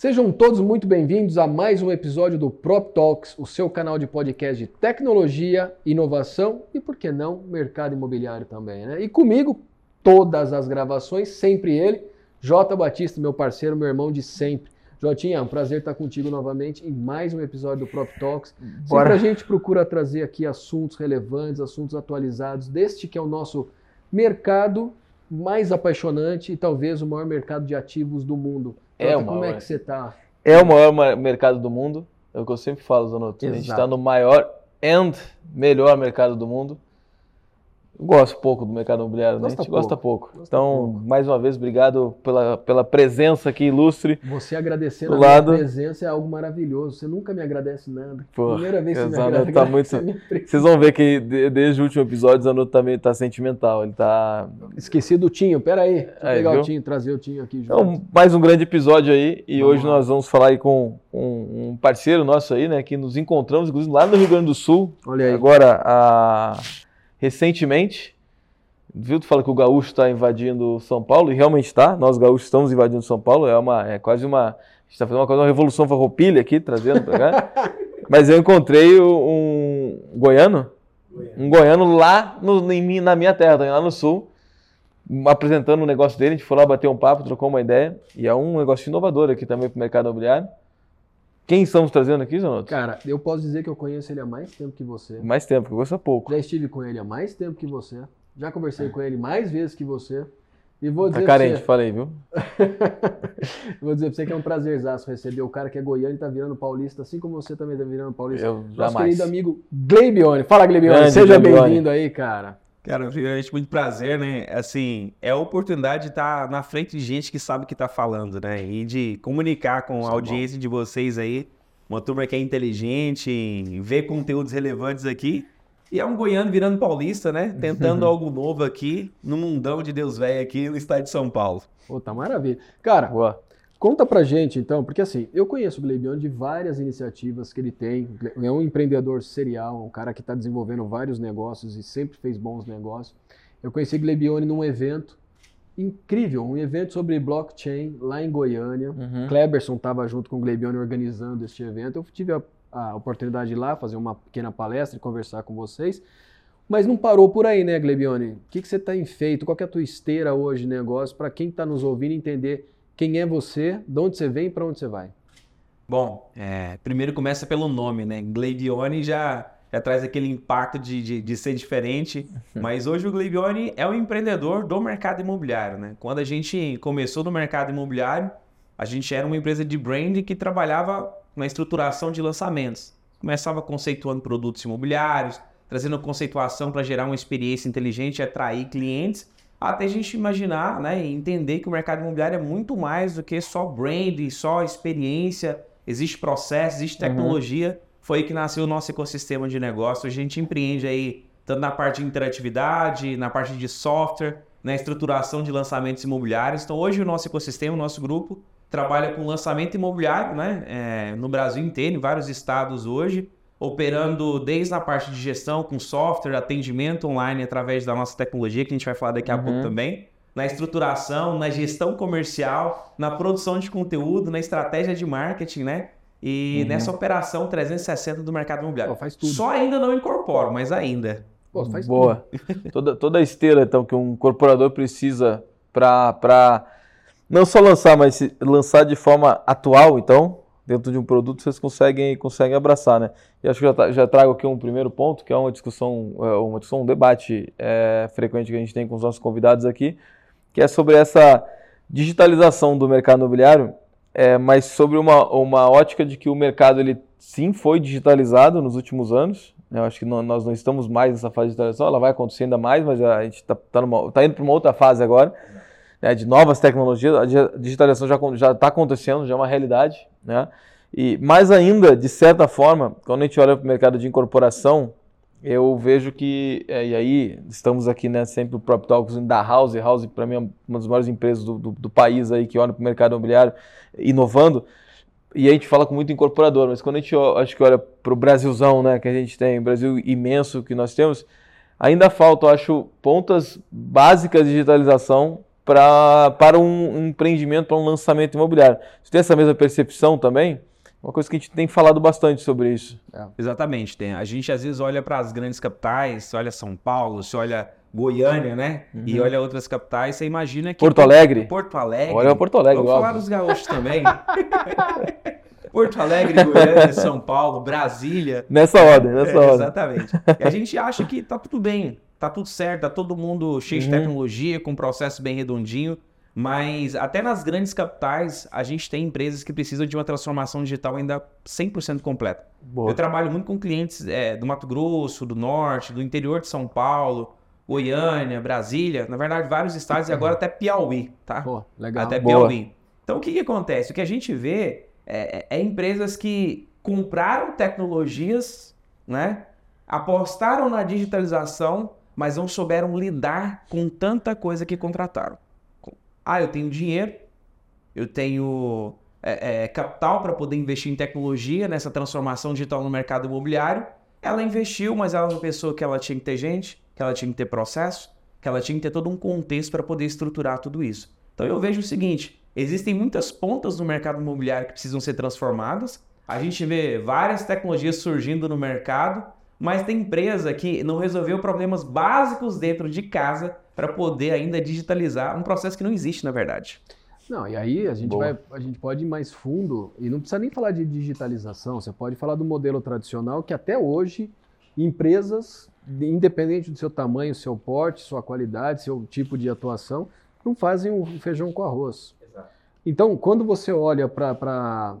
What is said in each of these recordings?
Sejam todos muito bem-vindos a mais um episódio do Prop Talks, o seu canal de podcast de tecnologia, inovação e, por que não, mercado imobiliário também. Né? E comigo, todas as gravações, sempre ele, Jota Batista, meu parceiro, meu irmão de sempre. Jotinha, é um prazer estar contigo novamente em mais um episódio do Prop Talks. Bora. Sempre a gente procura trazer aqui assuntos relevantes, assuntos atualizados deste que é o nosso mercado mais apaixonante e talvez o maior mercado de ativos do mundo. É o Como é que você está? É o maior mercado do mundo. É o que eu sempre falo, Zanotto. A gente está no maior and melhor mercado do mundo. Eu gosto pouco do mercado imobiliário, né? a gente pouco. gosta pouco. Gosta então, pouco. mais uma vez, obrigado pela, pela presença aqui ilustre. Você agradecendo a minha presença é algo maravilhoso. Você nunca me agradece nada. Pô, Primeira vez que você me agradece. Tá muito... Vocês vão ver que desde o último episódio o Zanuto também tá sentimental. Ele tá. Esqueci do Tinho, pera aí. Deixa eu aí, pegar viu? o Tinho, trazer o Tinho aqui junto. Então, mais um grande episódio aí. E vamos hoje lá. nós vamos falar aí com um, um, parceiro nosso aí, né? Que nos encontramos, inclusive, lá no Rio Grande do Sul. Olha aí. Agora, a... recentemente. Viu? Tu fala que o gaúcho está invadindo São Paulo, e realmente está. Nós gaúchos estamos invadindo São Paulo. É, uma, é quase uma. A gente está fazendo uma, uma revolução farroupilha aqui, trazendo para cá. Mas eu encontrei um goiano, um goiano lá no, em, na minha terra, lá no sul, apresentando um negócio dele. A gente foi lá bater um papo, trocou uma ideia. E é um negócio inovador aqui também para o mercado imobiliário. Quem estamos trazendo aqui, Zonoto? Cara, eu posso dizer que eu conheço ele há mais tempo que você. Mais tempo, que eu gosto há pouco. Já estive com ele há mais tempo que você. Já conversei com ele mais vezes que você. E vou tá dizer tá carente, você... falei, viu? vou dizer pra você que é um prazerzaço receber o cara que é goiano e tá virando paulista, assim como você também tá virando paulista. Eu Nosso jamais. querido amigo Gleibione. Fala, Gleibione. Seja bem-vindo aí, cara. Cara, primeiramente, muito prazer, né? Assim, é a oportunidade de estar tá na frente de gente que sabe o que tá falando, né? E de comunicar com a audiência bom. de vocês aí, uma turma que é inteligente, ver conteúdos relevantes aqui. E é um goiano virando paulista, né? Tentando algo novo aqui, no mundão de Deus velho aqui no estado de São Paulo. Pô, tá maravilha. Cara, Boa. Conta pra gente então, porque assim, eu conheço o Gleibion de várias iniciativas que ele tem. É um empreendedor serial, um cara que está desenvolvendo vários negócios e sempre fez bons negócios. Eu conheci Gleibione num evento incrível, um evento sobre blockchain lá em Goiânia. Uhum. Kleberson estava junto com o Gleibione organizando este evento. Eu tive a a oportunidade de ir lá fazer uma pequena palestra e conversar com vocês. Mas não parou por aí, né, Glebione? O que, que você tem feito? Qual é a tua esteira hoje de negócio para quem está nos ouvindo entender quem é você, de onde você vem e para onde você vai? Bom, é, primeiro começa pelo nome, né? Gleibione já, já traz aquele impacto de, de, de ser diferente, mas hoje o Gleibione é um empreendedor do mercado imobiliário, né? Quando a gente começou no mercado imobiliário, a gente era uma empresa de branding que trabalhava na estruturação de lançamentos. Começava conceituando produtos imobiliários, trazendo conceituação para gerar uma experiência inteligente e atrair clientes, até a gente imaginar né, e entender que o mercado imobiliário é muito mais do que só brand, só experiência, existe processo, existe uhum. tecnologia. Uhum. Foi aí que nasceu o nosso ecossistema de negócio. A gente empreende aí tanto na parte de interatividade, na parte de software, na estruturação de lançamentos imobiliários. Então hoje o nosso ecossistema, o nosso grupo, trabalha com lançamento imobiliário, né? É, no Brasil inteiro, em vários estados hoje, operando desde a parte de gestão com software, atendimento online através da nossa tecnologia, que a gente vai falar daqui a uhum. pouco também, na estruturação, na gestão comercial, na produção de conteúdo, na estratégia de marketing, né? E uhum. nessa operação 360 do mercado imobiliário. Pô, faz tudo. Só ainda não incorporo, mas ainda. Pô, faz Boa. toda, toda a esteira então, que um incorporador precisa para não só lançar, mas lançar de forma atual, então, dentro de um produto, vocês conseguem, conseguem abraçar, né? E acho que já, já trago aqui um primeiro ponto, que é uma discussão, é, uma discussão, um debate é, frequente que a gente tem com os nossos convidados aqui, que é sobre essa digitalização do mercado imobiliário, é, mas sobre uma, uma ótica de que o mercado, ele sim foi digitalizado nos últimos anos, né? eu acho que não, nós não estamos mais nessa fase de digitalização, ela vai acontecer ainda mais, mas a gente está tá, tá indo para uma outra fase agora né, de novas tecnologias, a digitalização já está acontecendo, já é uma realidade. Né? E mais ainda, de certa forma, quando a gente olha para o mercado de incorporação, eu vejo que, é, e aí estamos aqui né, sempre o Prop Talks da House, House para mim é uma das maiores empresas do, do, do país aí que olha para o mercado imobiliário inovando, e a gente fala com muito incorporador, mas quando a gente acho que olha para o Brasilzão, né, que a gente tem, o Brasil imenso que nós temos, ainda falta, eu acho, pontas básicas de digitalização pra, para um empreendimento, para um lançamento imobiliário. Você tem essa mesma percepção também? Uma coisa que a gente tem falado bastante sobre isso. É. Exatamente. Tem. A gente às vezes olha para as grandes capitais, olha São Paulo, se olha Goiânia, né? Uhum. E olha outras capitais, você imagina que. Porto Alegre. Porto Alegre. Olha Porto Alegre, Vamos falar dos gaúchos também. Porto Alegre, Goiânia, São Paulo, Brasília. Nessa ordem, nessa é, ordem. Exatamente. E a gente acha que tá tudo bem, tá tudo certo, tá todo mundo cheio uhum. de tecnologia, com um processo bem redondinho. Mas até nas grandes capitais, a gente tem empresas que precisam de uma transformação digital ainda 100% completa. Boa. Eu trabalho muito com clientes é, do Mato Grosso, do Norte, do interior de São Paulo, Goiânia, Brasília, na verdade, vários estados e agora até Piauí, tá? Legal. Até Boa. Piauí. Então, o que, que acontece? O que a gente vê é, é, é empresas que compraram tecnologias, né? Apostaram na digitalização, mas não souberam lidar com tanta coisa que contrataram. Ah, eu tenho dinheiro, eu tenho é, é, capital para poder investir em tecnologia, nessa transformação digital no mercado imobiliário. Ela investiu, mas ela não pensou que ela tinha que ter gente, que ela tinha que ter processo, que ela tinha que ter todo um contexto para poder estruturar tudo isso. Então eu vejo o seguinte: existem muitas pontas no mercado imobiliário que precisam ser transformadas. A gente vê várias tecnologias surgindo no mercado, mas tem empresa que não resolveu problemas básicos dentro de casa para poder ainda digitalizar um processo que não existe, na verdade. Não, e aí a gente, vai, a gente pode ir mais fundo e não precisa nem falar de digitalização, você pode falar do modelo tradicional que até hoje empresas, independente do seu tamanho, seu porte, sua qualidade, seu tipo de atuação, não fazem o feijão com arroz. Exato. Então, quando você olha para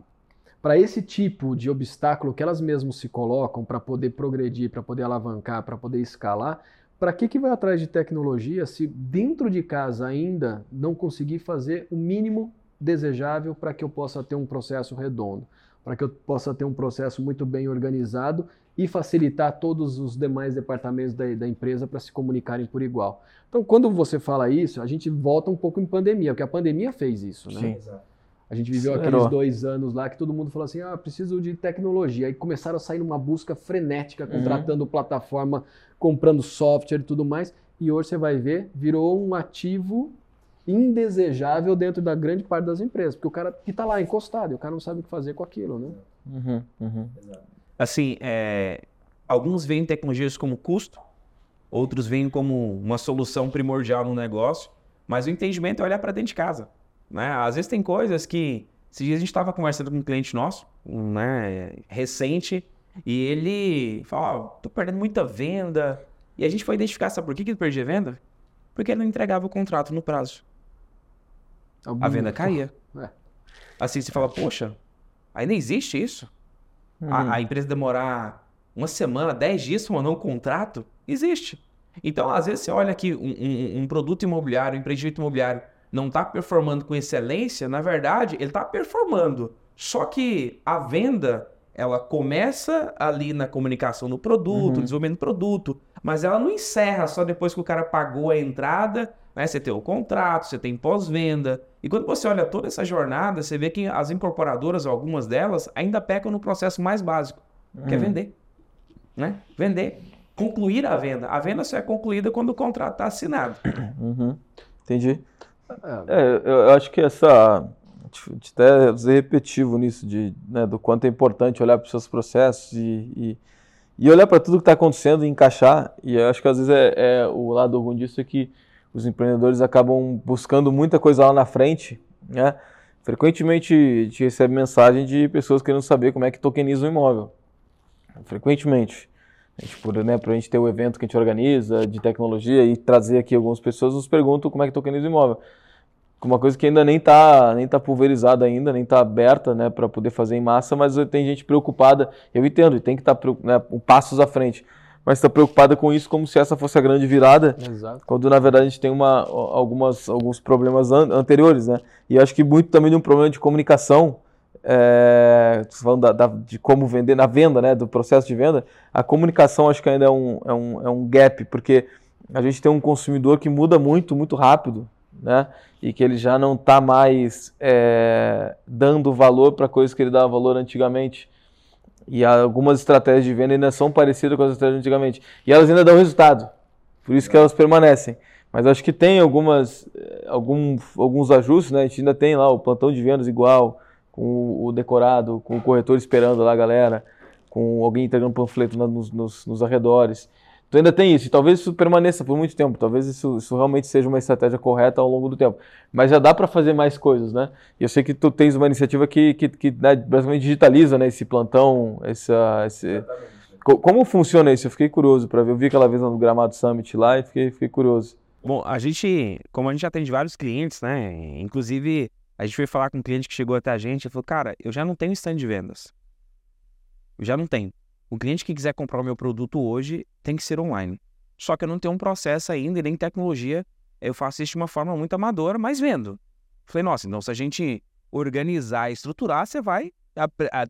para esse tipo de obstáculo que elas mesmas se colocam para poder progredir, para poder alavancar, para poder escalar, para que, que vai atrás de tecnologia se dentro de casa ainda não conseguir fazer o mínimo desejável para que eu possa ter um processo redondo, para que eu possa ter um processo muito bem organizado e facilitar todos os demais departamentos da, da empresa para se comunicarem por igual. Então, quando você fala isso, a gente volta um pouco em pandemia, porque a pandemia fez isso, né? Sim, exato. A gente viveu aqueles dois anos lá que todo mundo falou assim: ah, preciso de tecnologia. Aí começaram a sair numa busca frenética, uhum. contratando uhum. plataforma, comprando software e tudo mais. E hoje você vai ver, virou um ativo indesejável dentro da grande parte das empresas, porque o cara que está lá encostado, e o cara não sabe o que fazer com aquilo, né? Uhum, uhum. Assim, é, alguns veem tecnologias como custo, outros veem como uma solução primordial no negócio, mas o entendimento é olhar para dentro de casa. Né? Às vezes tem coisas que. Esses dias a gente estava conversando com um cliente nosso, né, recente, e ele falou: oh, tô perdendo muita venda. E a gente foi identificar, sabe por que, que ele perdia venda? Porque ele não entregava o contrato no prazo. Algum... A venda caía. É. Assim, você fala, poxa, ainda existe isso? Uhum. A, a, empresa demorar uma semana, dez dias para mandar um contrato? Existe. Então, às vezes, você olha aqui um, um, um produto imobiliário, um empreendimento imobiliário, não está performando com excelência, na verdade, ele está performando. Só que a venda, ela começa ali na comunicação do produto, uhum. desenvolvimento do produto, mas ela não encerra só depois que o cara pagou a entrada, né? Você tem o contrato, você tem pós-venda. E quando você olha toda essa jornada, você vê que as incorporadoras, algumas delas, ainda pecam no processo mais básico, uhum. que é uhum. vender. Né? Vender. Concluir a venda. A venda só é concluída quando o contrato está assinado. Uhum. Entendi. É, eu acho que essa. Até ser repetitivo nisso, de, né, do quanto é importante olhar para os seus processos e, e, e olhar para tudo que está acontecendo e encaixar. E eu acho que às vezes é, é, o lado ruim disso é que os empreendedores acabam buscando muita coisa lá na frente. Né? Frequentemente gente recebe mensagem de pessoas querendo saber como é que tokeniza um imóvel. Frequentemente. Por, né, para a gente ter o evento que a gente organiza de tecnologia e trazer aqui algumas pessoas, nos perguntam como é que tokeniza o imóvel uma coisa que ainda nem está nem tá pulverizada ainda, nem está aberta né, para poder fazer em massa, mas tem gente preocupada, eu entendo, e tem que estar tá, né, passos à frente, mas está preocupada com isso como se essa fosse a grande virada, Exato. quando na verdade a gente tem uma, algumas, alguns problemas an anteriores, né? E acho que muito também de um problema de comunicação, é, falando da, da, de como vender, na venda, né, do processo de venda, a comunicação acho que ainda é um, é um, é um gap, porque a gente tem um consumidor que muda muito, muito rápido, né? E que ele já não está mais é, dando valor para coisas que ele dava valor antigamente. E algumas estratégias de venda ainda são parecidas com as estratégias antigamente. E elas ainda dão resultado. Por isso que elas permanecem. Mas acho que tem algumas, algum, alguns ajustes, né? A gente ainda tem lá o plantão de vendas igual, com o decorado, com o corretor esperando lá a galera, com alguém entregando panfleto nos, nos, nos arredores. Tu ainda tem isso, e talvez isso permaneça por muito tempo, talvez isso, isso realmente seja uma estratégia correta ao longo do tempo. Mas já dá para fazer mais coisas, né? E eu sei que tu tens uma iniciativa que, que, que né, basicamente digitaliza né, esse plantão, essa, esse... Como funciona isso? Eu fiquei curioso para ver. Eu vi aquela vez no Gramado Summit lá e fiquei, fiquei curioso. Bom, a gente, como a gente atende vários clientes, né? Inclusive, a gente foi falar com um cliente que chegou até a gente e falou: Cara, eu já não tenho stand de vendas. Eu já não tenho. O cliente que quiser comprar o meu produto hoje tem que ser online. Só que eu não tenho um processo ainda e nem tecnologia. Eu faço isso de uma forma muito amadora, mas vendo. Falei, nossa, então se a gente organizar estruturar, você vai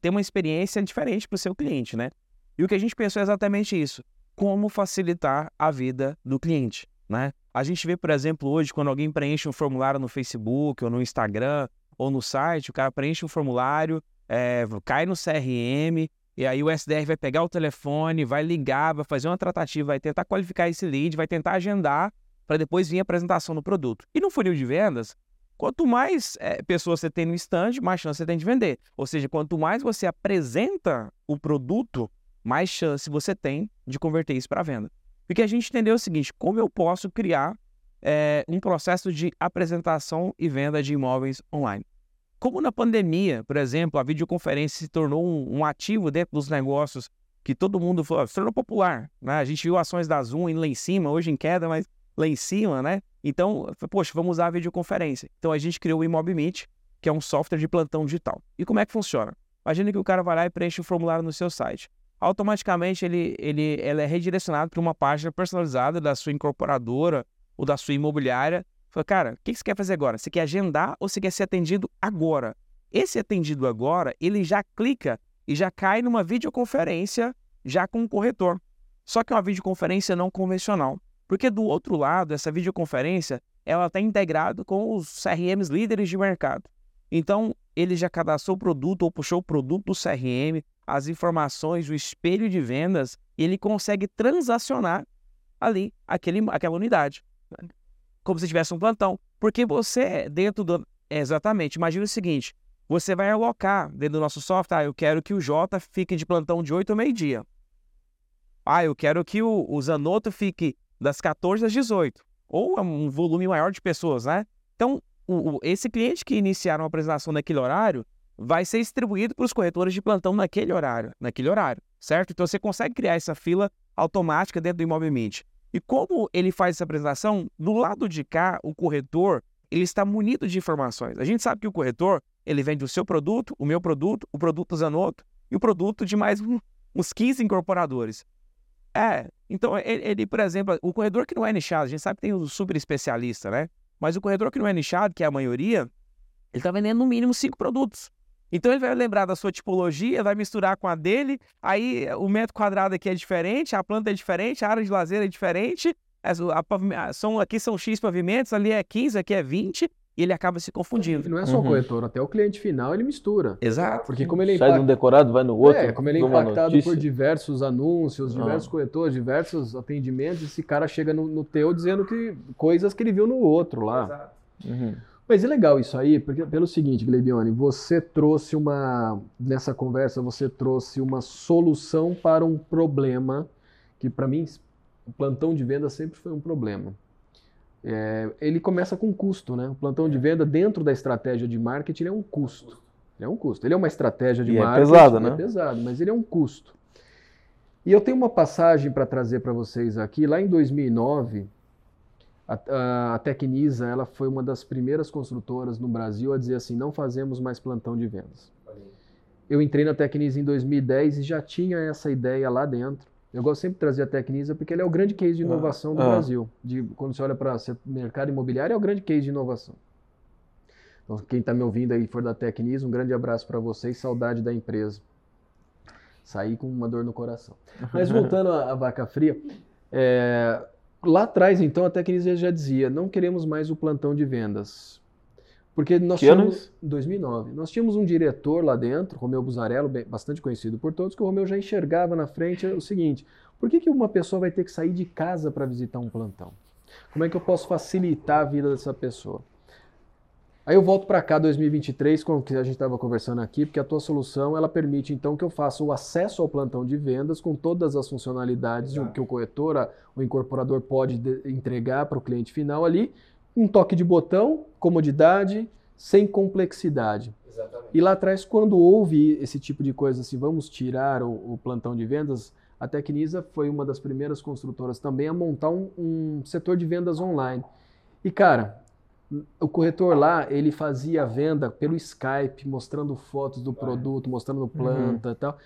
ter uma experiência diferente para o seu cliente, né? E o que a gente pensou é exatamente isso. Como facilitar a vida do cliente, né? A gente vê, por exemplo, hoje, quando alguém preenche um formulário no Facebook ou no Instagram ou no site, o cara preenche um formulário, é, cai no CRM, e aí o SDR vai pegar o telefone, vai ligar, vai fazer uma tratativa, vai tentar qualificar esse lead, vai tentar agendar para depois vir a apresentação do produto. E no funil de vendas, quanto mais é, pessoas você tem no stand, mais chance você tem de vender. Ou seja, quanto mais você apresenta o produto, mais chance você tem de converter isso para venda. Porque a gente entendeu o seguinte: como eu posso criar é, um processo de apresentação e venda de imóveis online? Como na pandemia, por exemplo, a videoconferência se tornou um, um ativo dentro dos negócios que todo mundo falou, se tornou popular. Né? A gente viu ações da Zoom lá em cima, hoje em queda, mas lá em cima, né? Então, poxa, vamos usar a videoconferência. Então a gente criou o ImobMeet, que é um software de plantão digital. E como é que funciona? Imagina que o cara vai lá e preenche o formulário no seu site. Automaticamente ele, ele, ele é redirecionado para uma página personalizada da sua incorporadora ou da sua imobiliária Falei, cara, o que você quer fazer agora? Você quer agendar ou você quer ser atendido agora? Esse atendido agora, ele já clica e já cai numa videoconferência já com o corretor. Só que é uma videoconferência não convencional. Porque do outro lado, essa videoconferência, ela está integrada com os CRMs líderes de mercado. Então, ele já cadastrou o produto ou puxou o produto do CRM, as informações, o espelho de vendas, e ele consegue transacionar ali aquele, aquela unidade como se tivesse um plantão. Porque você, dentro do. Exatamente, imagina o seguinte: você vai alocar dentro do nosso software, ah, eu quero que o J fique de plantão de 8 ao meio-dia. Ah, eu quero que o, o Zanotto fique das 14 às 18. Ou um volume maior de pessoas, né? Então, o, o, esse cliente que iniciar uma apresentação naquele horário vai ser distribuído para os corretores de plantão naquele horário, naquele horário, certo? Então você consegue criar essa fila automática dentro do Imóvel Meet. E como ele faz essa apresentação, do lado de cá, o corretor, ele está munido de informações. A gente sabe que o corretor, ele vende o seu produto, o meu produto, o produto Zanotto e o produto de mais uns 15 incorporadores. É, então ele, ele, por exemplo, o corredor que não é nichado, a gente sabe que tem o super especialista, né? Mas o corredor que não é nichado, que é a maioria, ele está vendendo no mínimo cinco produtos. Então ele vai lembrar da sua tipologia, vai misturar com a dele, aí o metro quadrado aqui é diferente, a planta é diferente, a área de lazer é diferente, a, a, são, aqui são X pavimentos, ali é 15, aqui é 20, e ele acaba se confundindo. Não é só uhum. o corretor, até o cliente final ele mistura. Exato. Porque como ele é Sai de um decorado, vai no outro. É, como ele é impactado por diversos anúncios, diversos ah. corretores, diversos atendimentos, esse cara chega no, no teu dizendo que coisas que ele viu no outro lá. Exato. Uhum. Mas é legal isso aí, porque pelo seguinte, Glebione, você trouxe uma nessa conversa você trouxe uma solução para um problema que para mim o plantão de venda sempre foi um problema. É, ele começa com custo, né? O plantão de venda dentro da estratégia de marketing é um custo. É um custo. Ele é uma estratégia de e é marketing. É pesado, né? É pesado, mas ele é um custo. E eu tenho uma passagem para trazer para vocês aqui. Lá em 2009, a, a, Tecnisa ela foi uma das primeiras construtoras no Brasil a dizer assim, não fazemos mais plantão de vendas. Eu entrei na Tecnisa em 2010 e já tinha essa ideia lá dentro. Eu gosto sempre de trazer a Tecnisa porque ele é o grande case de ah, inovação do ah. Brasil. De, quando você olha para o mercado imobiliário, é o grande case de inovação. Então, quem está me ouvindo aí for da Tecnisa, um grande abraço para vocês, saudade da empresa. Saí com uma dor no coração. Mas voltando à, à vaca fria, é, Lá atrás, então, a Tecnisa já dizia, não queremos mais o plantão de vendas. Porque nós que tínhamos, em 2009, nós tínhamos um diretor lá dentro, Romeu Buzarello, bastante conhecido por todos, que o Romeu já enxergava na frente o seguinte, por que, que uma pessoa vai ter que sair de casa para visitar um plantão? Como é que eu posso facilitar a vida dessa pessoa? Aí eu volto para cá 2023, com o que a gente estava conversando aqui, porque a tua solução ela permite então que eu faça o acesso ao plantão de vendas com todas as funcionalidades de um- que o corretor, a- o incorporador pode de- entregar para o cliente final ali, um toque de botão, comodidade, sem complexidade. E lá atrás, quando houve esse tipo de coisa, assim, vamos tirar o, o plantão de vendas, a Tecnisa foi uma das primeiras construtoras também a montar um, um setor de vendas online. E, cara, o corretor lá, ele fazia a venda pelo Skype, mostrando fotos do produto, mostrando planta e tal.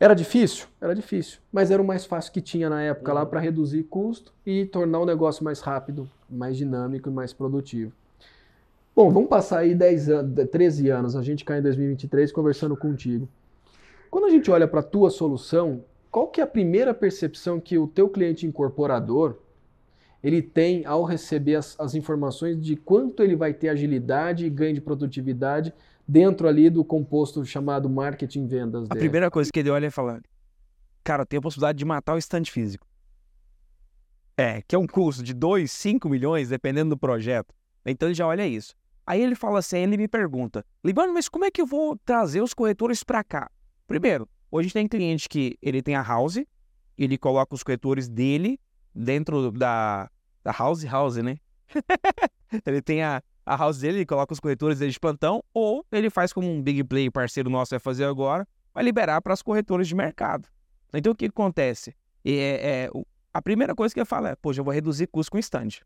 Era difícil? Era difícil. Mas era o mais fácil que tinha na época lá para reduzir custo e tornar o negócio mais rápido, mais dinâmico e mais produtivo. Bom, vamos passar aí 10 anos, 13 anos, a gente cai em 2023 conversando contigo. Quando a gente olha para a tua solução, qual que é a primeira percepção que o teu cliente incorporador ele tem ao receber as, as informações de quanto ele vai ter agilidade e ganho de produtividade dentro ali do composto chamado marketing vendas A dele? primeira coisa que ele olha é falar: Cara, tem a possibilidade de matar o stand físico. É, que é um custo de 2, 5 milhões, dependendo do projeto. Então ele já olha isso. Aí ele fala assim, ele me pergunta, Libano, mas como é que eu vou trazer os corretores para cá? Primeiro, hoje tem cliente que ele tem a house, ele coloca os corretores dele dentro da, da house house, né? ele tem a, a house dele, ele coloca os corretores dele de plantão, ou ele faz como um big play parceiro nosso vai fazer agora, vai liberar para as corretoras de mercado. Então o que acontece? É, é, a primeira coisa que ele fala é, poxa, eu vou reduzir custo com stand.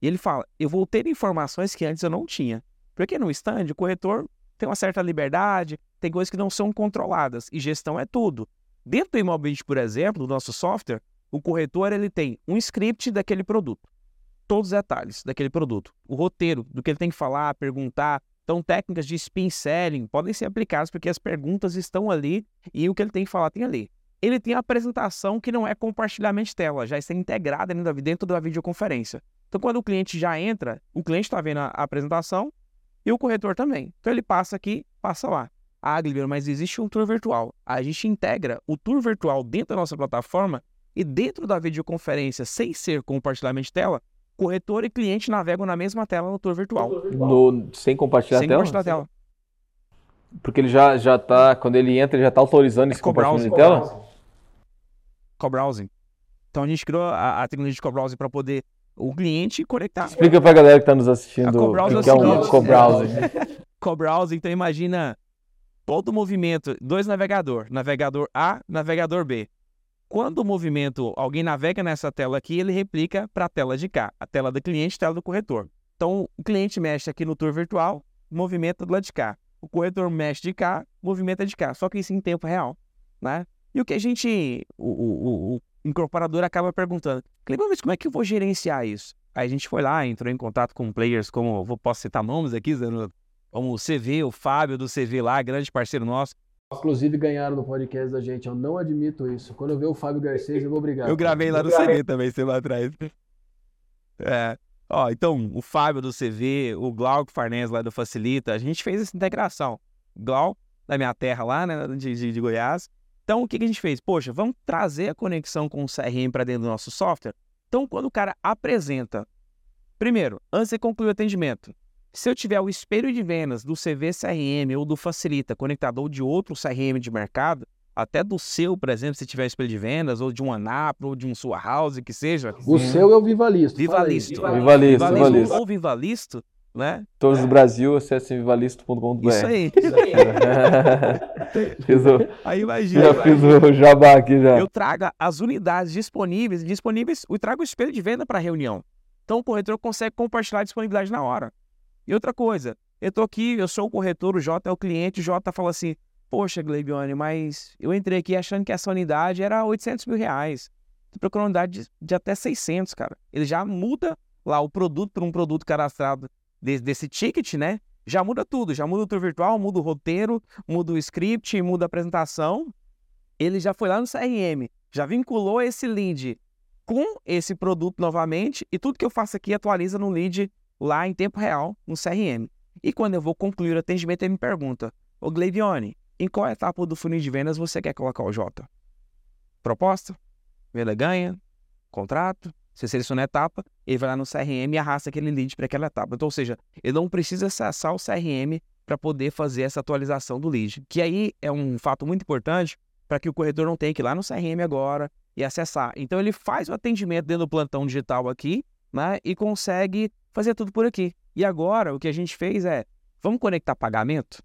E ele fala, eu vou ter informações que antes eu não tinha. Porque no stand, o corretor tem uma certa liberdade, tem coisas que não são controladas, e gestão é tudo. Dentro do Imobit, por exemplo, do nosso software, o corretor ele tem um script daquele produto. Todos os detalhes daquele produto. O roteiro, do que ele tem que falar, perguntar. Então, técnicas de spin selling podem ser aplicadas porque as perguntas estão ali e o que ele tem que falar tem ali. Ele tem a apresentação que não é compartilhamento de tela, já está integrada dentro da- videoconferência. Então, quando o cliente já entra, o cliente está vendo a apresentação e o corretor também. Então, ele passa aqui, passa lá. Ah, Guilherme, mas existe um tour virtual. A gente integra o tour virtual dentro da nossa plataforma e dentro da videoconferência, sem ser compartilhamento de tela, corretor e cliente navegam na mesma tela no tour virtual. No, sem compartilhar sem a tela? compartilhar a tela. Porque ele já, já tá, quando ele entra, ele já tá autorizando esse co-browsing. compartilhamento de tela? Co-browsing. Então, a gente criou a, a tecnologia de co-browsing para poder o cliente conectar. Explica pra galera que tá nos assistindo A o é que é um co-browsing. co-browsing, então imagina todo o movimento, dois navegador, navegador A, navegador B. Quando o movimento, alguém navega nessa tela aqui, ele replica para a tela de cá, a tela do cliente, tela do corretor. Então, o cliente mexe aqui no tour virtual, movimenta do lado de cá. O corretor mexe de cá, movimenta de cá. Só que isso em tempo real, né? E o que a gente, o, o, o- incorporador acaba perguntando, Cleber, mas como é que eu vou gerenciar isso? Aí a gente foi lá, entrou em contato com players como, vou, posso citar nomes aqui, como o CV, o Fábio do CV lá, grande parceiro nosso. Inclusive ganharam no podcast da gente, eu não admito isso. Quando eu ver o Fábio Garcês, eu vou brigar. Eu gravei lá no CV também, sei lá atrás. É. Ó, então, o Fábio do CV, o Glauco Farnese lá do Facilita, a gente fez essa integração. Glau, da minha terra lá, né, de, de, de Goiás. Então, o que, que a gente fez? Poxa, vamos trazer a conexão com o CRM para dentro do nosso software. Então, quando o cara apresenta, primeiro, antes de concluir o atendimento, se eu tiver o espelho de vendas do CV CRM ou do Facilita conectado ou de outro CRM de mercado, até do seu, por exemplo, se tiver espelho de vendas, ou de um Anap, ou de um Sua House, que seja. O seu é o Vivalisto. Viva fala aí. Listo. Viva Listo, Viva Listo. Ou Viva Listo, né? Todos do Brasil, acessem vivalisto.com.br. Isso aí. fiz o, Aí imagina. já fiz o jabá aqui já. Eu trago as unidades disponíveis, disponíveis, eu trago o espelho de venda para reunião. Então o corretor consegue compartilhar a disponibilidade na hora. E outra coisa, eu tô aqui, eu sou o corretor, o J é o cliente, o J fala assim, poxa, Gleibione, mas eu entrei aqui achando que essa unidade era 800 mil reais. Tô procurando uma unidade de, de até 600, cara. Ele já muda lá o produto para um produto cadastrado de- desse ticket, né? Já muda tudo, já muda o tour virtual, muda o roteiro, muda o script, muda a apresentação. Ele já foi lá no CRM, já vinculou esse lead com esse produto novamente e tudo que eu faço aqui atualiza no lead lá em tempo real no CRM. E quando eu vou concluir o atendimento, ele me pergunta: Ô Gleivione, em qual etapa do funil de vendas você quer colocar o J? Proposta? Venda ganha? Contrato? Você seleciona a etapa, ele vai lá no CRM e arrasta aquele lead para aquela etapa. Então, ou seja, ele não precisa acessar o CRM para poder fazer essa atualização do lead. Que aí é um fato muito importante para que o corretor não tenha que ir lá no CRM agora e acessar. Então, ele faz o atendimento dentro do plantão digital aqui né, e consegue fazer tudo por aqui. E agora, o que a gente fez é, vamos conectar pagamento?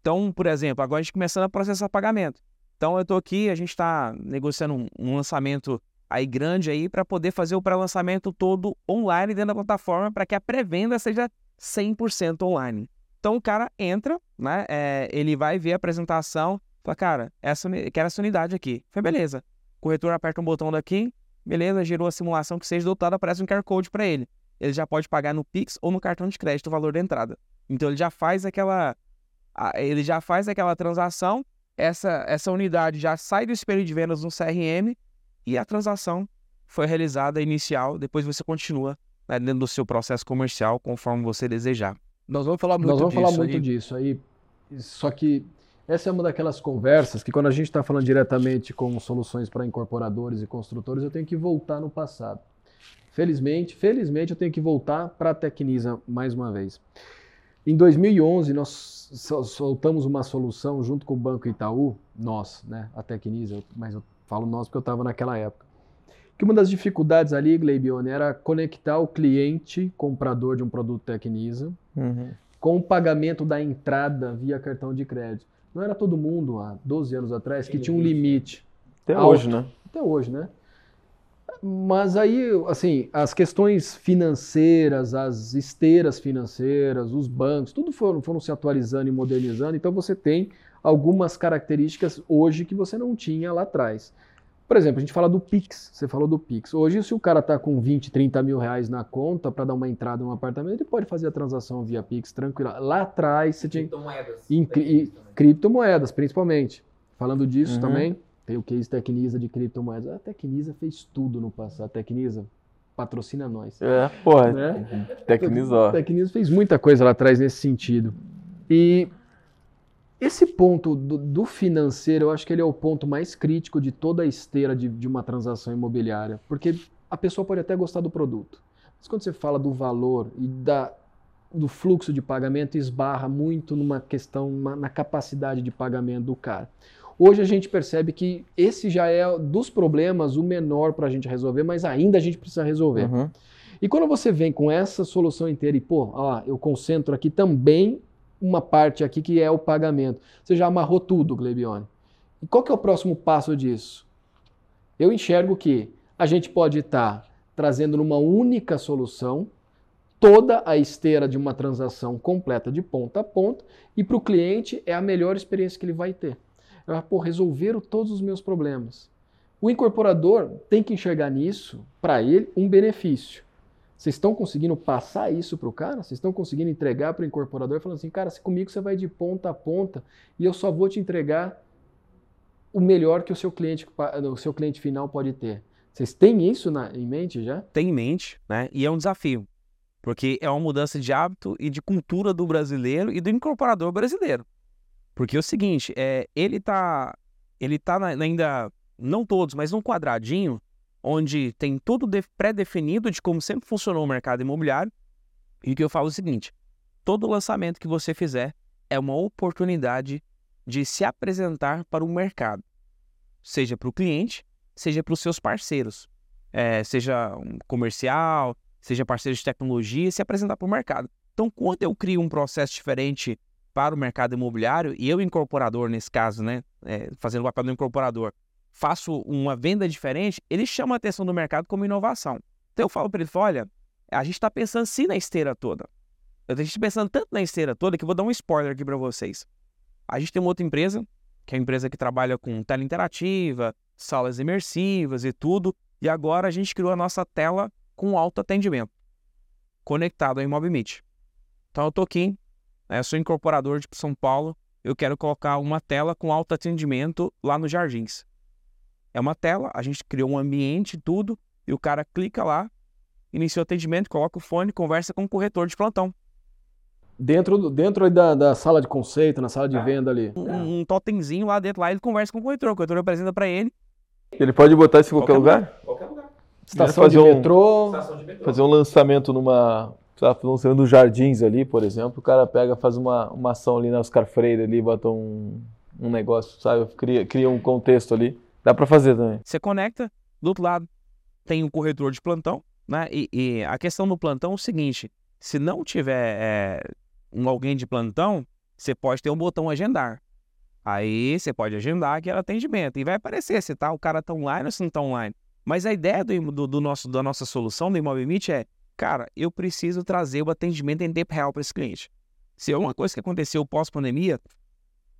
Então, por exemplo, agora a gente começando a processar pagamento. Então, eu estou aqui, a gente está negociando um, um lançamento aí grande aí para poder fazer o pré-lançamento todo online dentro da plataforma para que a pré-venda seja 100% online. Então o cara entra, né? É, ele vai ver a apresentação, fala, cara, essa, quero essa unidade aqui. Foi beleza. Corretor aperta um botão daqui, beleza, gerou a simulação que seja dotada, aparece um QR Code para ele. Ele já pode pagar no Pix ou no cartão de crédito o valor da entrada. Então ele já faz aquela, ele já faz aquela transação, essa, essa unidade já sai do espelho de vendas no CRM e a transação foi realizada inicial, depois você continua né, dentro do seu processo comercial conforme você desejar. Nós vamos falar muito, Nós vamos disso, falar muito aí. disso aí. Só que essa é uma daquelas conversas que quando a gente está falando diretamente com soluções para incorporadores e construtores, eu tenho que voltar no passado. Felizmente, felizmente eu tenho que voltar para a Tecnisa mais uma vez. Em 2011 nós soltamos uma solução junto com o Banco Itaú, nós, né, a Tecnisa, mas eu Falo nós porque eu estava naquela época. Que uma das dificuldades ali, Gleibione, era conectar o cliente, comprador de um produto Tecnisa, uhum. com o pagamento da entrada via cartão de crédito. Não era todo mundo, há 12 anos atrás, que tinha um limite. Até alto. hoje, né? Até hoje, né? Mas aí, assim, as questões financeiras, as esteiras financeiras, os bancos, tudo foram, foram se atualizando e modernizando. Então você tem algumas características hoje que você não tinha lá atrás. Por exemplo, a gente fala do Pix, você falou do Pix. Hoje, se o cara está com 20, 30 mil reais na conta para dar uma entrada em um apartamento, ele pode fazer a transação via Pix tranquila. Lá atrás você tinha. Criptomoedas. Cri... Criptomoedas, principalmente. Falando disso uhum. também, tem o case Tecnisa de criptomoedas. A Tecnisa fez tudo no passado. A Tecnisa patrocina nós. É, porra. Né? Tecnisa. Tecnisa fez muita coisa lá atrás nesse sentido. E esse ponto do, do, financeiro, eu acho que ele é o ponto mais crítico de toda a esteira de, de, uma transação imobiliária, porque a pessoa pode até gostar do produto, mas quando você fala do valor e da, do fluxo de pagamento, esbarra muito numa questão, uma, na capacidade de pagamento do cara. Hoje a gente percebe que esse já é dos problemas o menor para a gente resolver, mas ainda a gente precisa resolver. Uhum. E quando você vem com essa solução inteira e, pô, ó, eu concentro aqui também uma parte aqui que é o pagamento. Você já amarrou tudo, Glebione. E qual que é o próximo passo disso? Eu enxergo que a gente pode estar tá trazendo numa única solução toda a esteira de uma transação completa de ponta a ponta e para o cliente é a melhor experiência que ele vai ter. Eu pô, resolveram todos os meus problemas. O incorporador tem que enxergar nisso, para ele, um benefício. Vocês estão conseguindo passar isso para o cara? Vocês estão conseguindo entregar para o incorporador falando assim, cara, se comigo você vai de ponta a ponta e eu só vou te entregar o melhor que o seu cliente, o seu cliente final pode ter. Vocês têm isso na, em mente já? Tem em mente, né? E é um desafio. Porque é uma mudança de hábito e de cultura do brasileiro e do incorporador brasileiro. Porque é o seguinte, é, ele está ele tá na, ainda, não todos, mas num quadradinho onde tem tudo pré-definido de como sempre funcionou o mercado imobiliário. E que eu falo é o seguinte: todo lançamento que você fizer é uma oportunidade de se apresentar para o mercado, seja para o cliente, seja para os seus parceiros, é, seja um comercial, seja parceiro de tecnologia, se apresentar para o mercado. Então, quando eu crio um processo diferente para o mercado imobiliário, e eu, incorporador, nesse caso, né, é, fazendo o papel do incorporador, faço uma venda diferente, ele chama a atenção do mercado como inovação. Então eu falo para ele, olha, a gente está pensando sim na esteira toda. A gente está pensando tanto na esteira toda que eu vou dar um spoiler aqui para vocês. A gente tem uma outra empresa, que é a empresa que trabalha com tela interativa, salas imersivas e tudo, e agora a gente criou a nossa tela com alto atendimento, conectado ao ImobMeet. Então eu tô aqui, né, sou incorporador de São Paulo, eu quero colocar uma tela com alto atendimento lá nos Jardins. É uma tela, a gente criou um ambiente, tudo, e o cara clica lá, inicia o atendimento, coloca o fone, conversa com o corretor de plantão. Dentro, dentro da, da sala de conceito, na sala de é. venda ali. Um, um totemzinho lá dentro, lá ele conversa com o corretor, o corretor apresenta para ele. Ele pode botar isso em qualquer, qualquer lugar? Qualquer lugar. Estação fazer de um- metrô. Fazer um lançamento numa. sei lá, fazer um lançamento dos jardins ali, por exemplo, o cara pega, faz uma, uma ação ali na Oscar Freire ali, bota um, um negócio, sabe? Cria, cria um contexto ali. Dá pra fazer também. Você conecta, do outro lado tem um corretor de plantão, né? E, e a questão do plantão é o seguinte: se não tiver é, um alguém de plantão, você pode ter um botão agendar. Aí você pode agendar aquele atendimento e vai aparecer se tá, o cara tá online ou se não tá online. Mas a ideia do, do, do nosso, da nossa solução do Meet é, cara, eu preciso trazer o atendimento em tempo real para esse cliente. Se é uma coisa que aconteceu pós-pandemia,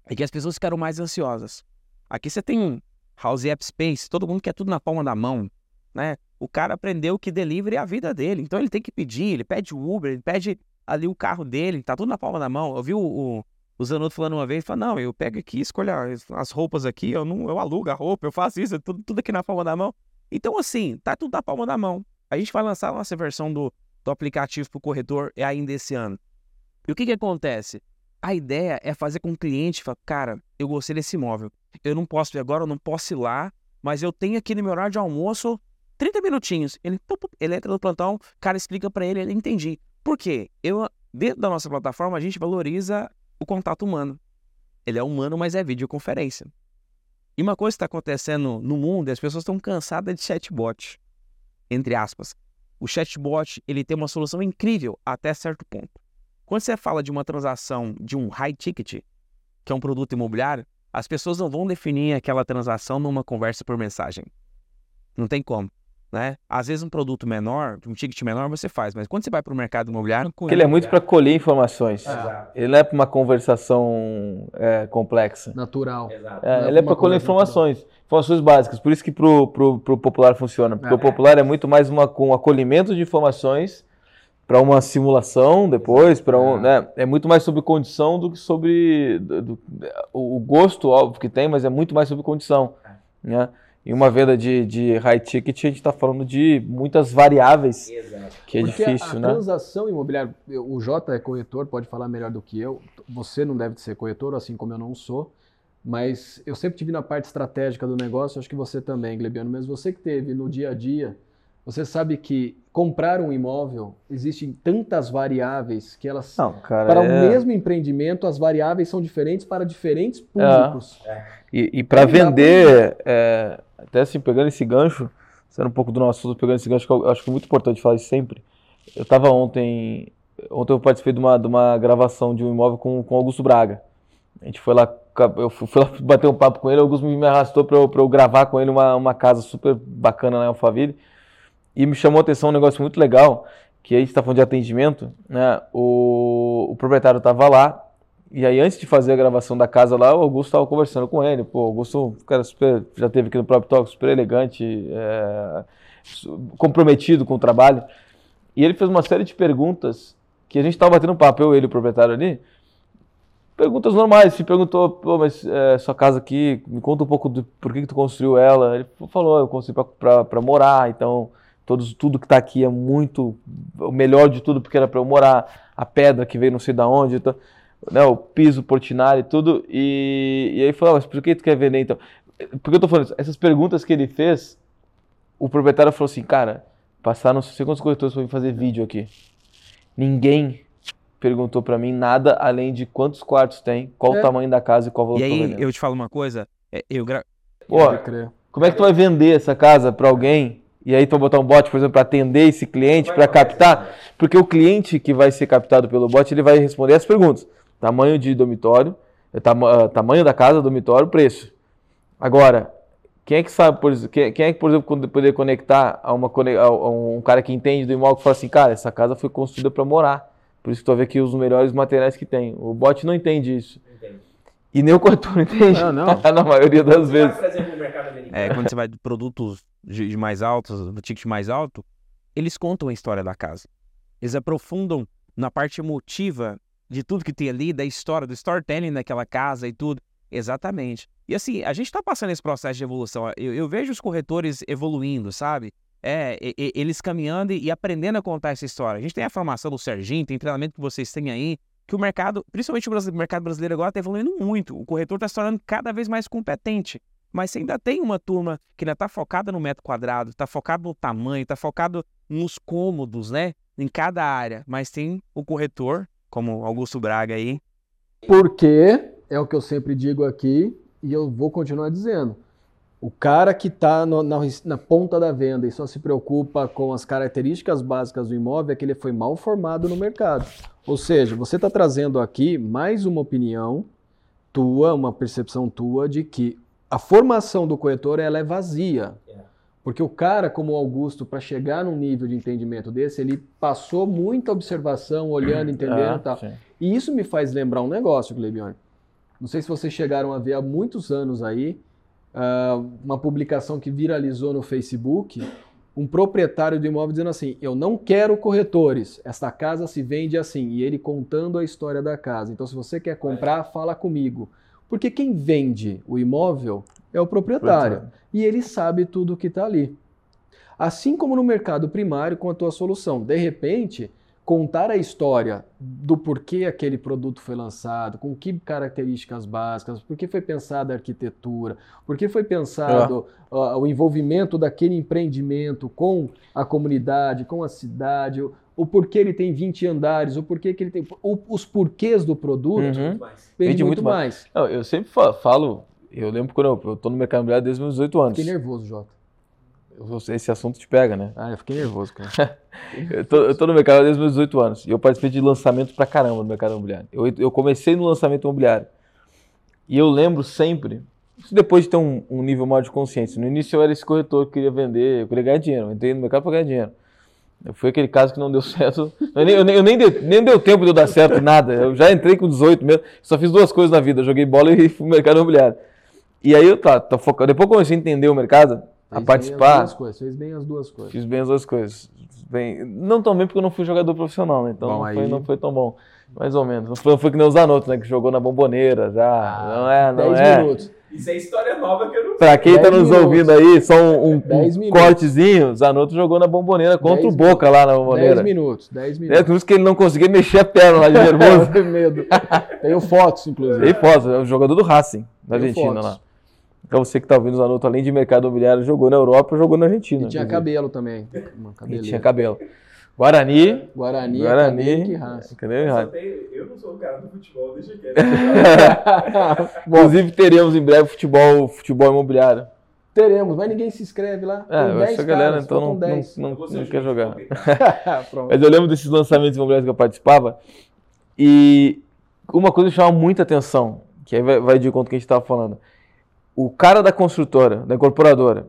é que as pessoas ficaram mais ansiosas. Aqui você tem House App Space, todo mundo quer tudo na palma da mão, né? O cara aprendeu que delivery é a vida dele, então ele tem que pedir, ele pede o Uber, ele pede ali o carro dele, tá tudo na palma da mão. Eu vi o, o, o Zanotto falando uma vez, falou, não, eu pego aqui, escolho as- as roupas aqui, eu não, eu alugo a roupa, eu faço isso, tudo, tudo aqui na palma da mão. Então assim, tá tudo na palma da mão. A gente vai lançar a nossa versão do, do aplicativo pro corretor é ainda esse ano. E o que que acontece? A ideia é fazer com o cliente fale, cara, eu gostei desse imóvel. Eu não posso ir agora, eu não posso ir lá, mas eu tenho aqui no meu horário de almoço 30 minutinhos. Ele, ele entra no plantão, o cara explica pra ele, ele entendi. Por quê? Eu, dentro da nossa plataforma, a gente valoriza o contato humano. Ele é humano, mas é videoconferência. E uma coisa que está acontecendo no mundo as pessoas estão cansadas de chatbot. Entre aspas. O chatbot ele tem uma solução incrível até certo ponto. Quando você fala de uma transação de um high ticket, que é um produto imobiliário, as pessoas não vão definir aquela transação numa conversa por mensagem. Não tem como, né? Às vezes um produto menor, um ticket menor você faz, mas quando você vai para o mercado imobiliário, Porque ele é muito para colher informações. É. Ele não é para uma conversação é, complexa. Natural. É, é ele é para colher informações, informações básicas. Por isso que pro, pro, pro popular funciona. Porque É. o popular é muito mais uma, com acolhimento de informações para uma simulação depois, para um, É. né? É muito mais sobre condição do que sobre do- do- o gosto óbvio que tem, mas é muito mais sobre condição, né? Em uma venda de, de high ticket a gente está falando de muitas variáveis que é Porque difícil, a, a né? transação imobiliária, o Jota é corretor, pode falar melhor do que eu. Você não deve ser corretor, assim como eu não sou. Mas eu sempre tive na parte estratégica do negócio, acho que você também, Glebiano, mas você que teve no dia a dia, você sabe que comprar um imóvel, existem tantas variáveis que elas. Não, cara, para é- o mesmo empreendimento, as variáveis são diferentes para diferentes públicos. E, e para vender, é, até assim, pegando esse gancho, sendo um pouco do nosso assunto, pegando esse gancho, que eu acho que é muito importante falar isso sempre. Eu estava ontem, ontem eu participei de uma, de uma gravação de um imóvel com, com Augusto Braga. A gente foi lá, eu fui lá bater um papo com ele, o Augusto me arrastou para eu, eu gravar com ele uma, uma casa super bacana lá em Alphaville. E me chamou a atenção um negócio muito legal, que a gente está falando de atendimento, né? O, o proprietário estava lá, e aí, antes de fazer a gravação da casa lá, o Augusto estava conversando com ele. Pô, Augusto, cara super, já teve aqui no próprio Talk, super elegante, é, comprometido com o trabalho. E ele fez uma série de perguntas que a gente estava batendo papo, eu, ele o proprietário ali. Perguntas normais. Se perguntou, pô, mas é, sua casa aqui, me conta um pouco do por que, que tu construiu ela. Ele falou, eu construí para morar, então todos, tudo que está aqui é muito, o melhor de tudo porque era para eu morar. A pedra que veio não sei da onde, então né, o piso, portinari e tudo. E, e aí falou, mas por que tu quer vender então? Por que eu tô falando isso? Essas perguntas que ele fez, o proprietário falou assim, cara, passaram não sei quantos corretores para fazer vídeo aqui. Ninguém perguntou para mim nada além de quantos quartos tem, qual É. o tamanho da casa e qual o valor e aí vendendo. eu te falo uma coisa, é, eu gra... Pô, como é que tu vai vender essa casa para alguém? E aí tu vai botar um bot, por exemplo, para atender esse cliente, para captar? Porque o cliente que vai ser captado pelo bot, ele vai responder as perguntas. Tamanho de dormitório, eh, tama- ah, tamanho da casa, dormitório, preço. Agora, quem é que sabe, por exemplo, quem, é que, por exemplo, quando poder conectar a, uma, a- um cara que entende do imóvel e fala assim, cara, essa casa foi construída para morar. Por isso que tu vai ver aqui os melhores materiais que tem. O bot não entende isso. E nem o corretor entende. Não, não. Na maioria das vezes. é, quando você vai de produtos de, mais altos, ticket mais alto, eles contam a história da casa. Eles aprofundam na parte emotiva de tudo que tem ali, da história, do storytelling daquela casa e tudo. Exatamente. E assim, a gente está passando esse processo de evolução. Eu, eu vejo os corretores evoluindo, sabe? É, e- e- eles caminhando e aprendendo a contar essa história. A gente tem a formação do Serginho, tem treinamento que vocês têm aí, que o mercado, principalmente o mercado brasileiro agora, está evoluindo muito. O corretor está se tornando cada vez mais competente. Mas você ainda tem uma turma que ainda está focada no metro quadrado, está focado no tamanho, está focado nos cômodos, né? Em cada área. Mas tem o corretor, como Augusto Braga aí. Porque é o que eu sempre digo aqui e eu vou continuar dizendo. O cara que está na, na, ponta da venda e só se preocupa com as características básicas do imóvel é que ele foi mal formado no mercado. Ou seja, você está trazendo aqui mais uma opinião tua, uma percepção tua de que a formação do corretor ela é vazia. Porque o cara, como o Augusto, para chegar num nível de entendimento desse, ele passou muita observação, olhando, entendendo e tal. Sim. E isso me faz lembrar um negócio, Glebione. Não sei se vocês chegaram a ver há muitos anos aí, uh, uma publicação que viralizou no Facebook, um proprietário do imóvel dizendo assim: Eu não quero corretores, esta casa se vende assim. E ele contando a história da casa. Então, se você quer comprar, fala comigo. Porque quem vende o imóvel é o proprietário. E ele sabe tudo o que está ali. Assim como no mercado primário com a tua solução. De repente, contar a história do porquê aquele produto foi lançado, com que características básicas, por que foi pensada a arquitetura, por que foi pensado é. uh, o envolvimento daquele empreendimento com a comunidade, com a cidade, o, porquê ele tem 20 andares, o porquê que ele tem. O, os porquês do produto uhum. vende, muito, muito mais. mais. Não, eu sempre falo, eu lembro quando eu estou no mercado imobiliário desde os meus 18 anos. Fiquei nervoso, Jota esse assunto te pega, né? Ah, eu fiquei nervoso, cara. eu, tô, eu tô no mercado desde meus 18 anos e eu participei de lançamento pra caramba no mercado imobiliário. Eu, eu comecei no lançamento imobiliário e eu lembro sempre, isso depois de ter um, um, nível maior de consciência. No início eu era esse corretor que queria vender, eu queria ganhar dinheiro, eu entrei no mercado para ganhar dinheiro. Foi aquele caso que não deu certo. Eu nem, eu nem, eu nem, deu, nem deu tempo de eu dar certo nada. Eu já entrei com 18 mesmo. Só fiz duas coisas na vida. Joguei bola e fui no mercado imobiliário. E aí eu tá, tá focado. Depois que eu comecei a entender o mercado, a participar. Bem coisas, fez bem as duas coisas. Fiz bem as duas coisas. Bem, não tão bem porque eu não fui jogador profissional, né? Então bom, não, aí... foi, não foi tão bom. Mais ou menos. Não foi, não foi que nem o Zanotto, né? Que jogou na bomboneira já. Ah, não é, não é. Minutos. Isso é história nova que eu não sei. Pra quem tá nos minutos. ouvindo aí, só um, um, um cortezinho, Zanotto jogou na bomboneira contra o Boca lá na bomboneira. 10 minutos, 10 minutos. É por isso que ele não conseguia mexer a perna lá de nervoso. Tenho medo. Tenho fotos, inclusive. Tem fotos, é o jogador do Racing, da Argentina fotos. lá. Para você que está ouvindo, Zanotto, além de mercado imobiliário, jogou na Europa, jogou na Argentina. E tinha cabelo também. E tinha cabelo. Guarani. Guarani, Guarani. Cadê Eu não sou o cara do futebol, deixa quieto. Inclusive, teremos em breve futebol, futebol imobiliário. Teremos, mas ninguém se inscreve lá. É, essa galera então não, não, não, não quer jogar. mas eu lembro desses lançamentos imobiliários que eu participava e uma coisa que chama muita atenção, que aí vai, vai de conta que a gente estava falando o cara da construtora, da incorporadora,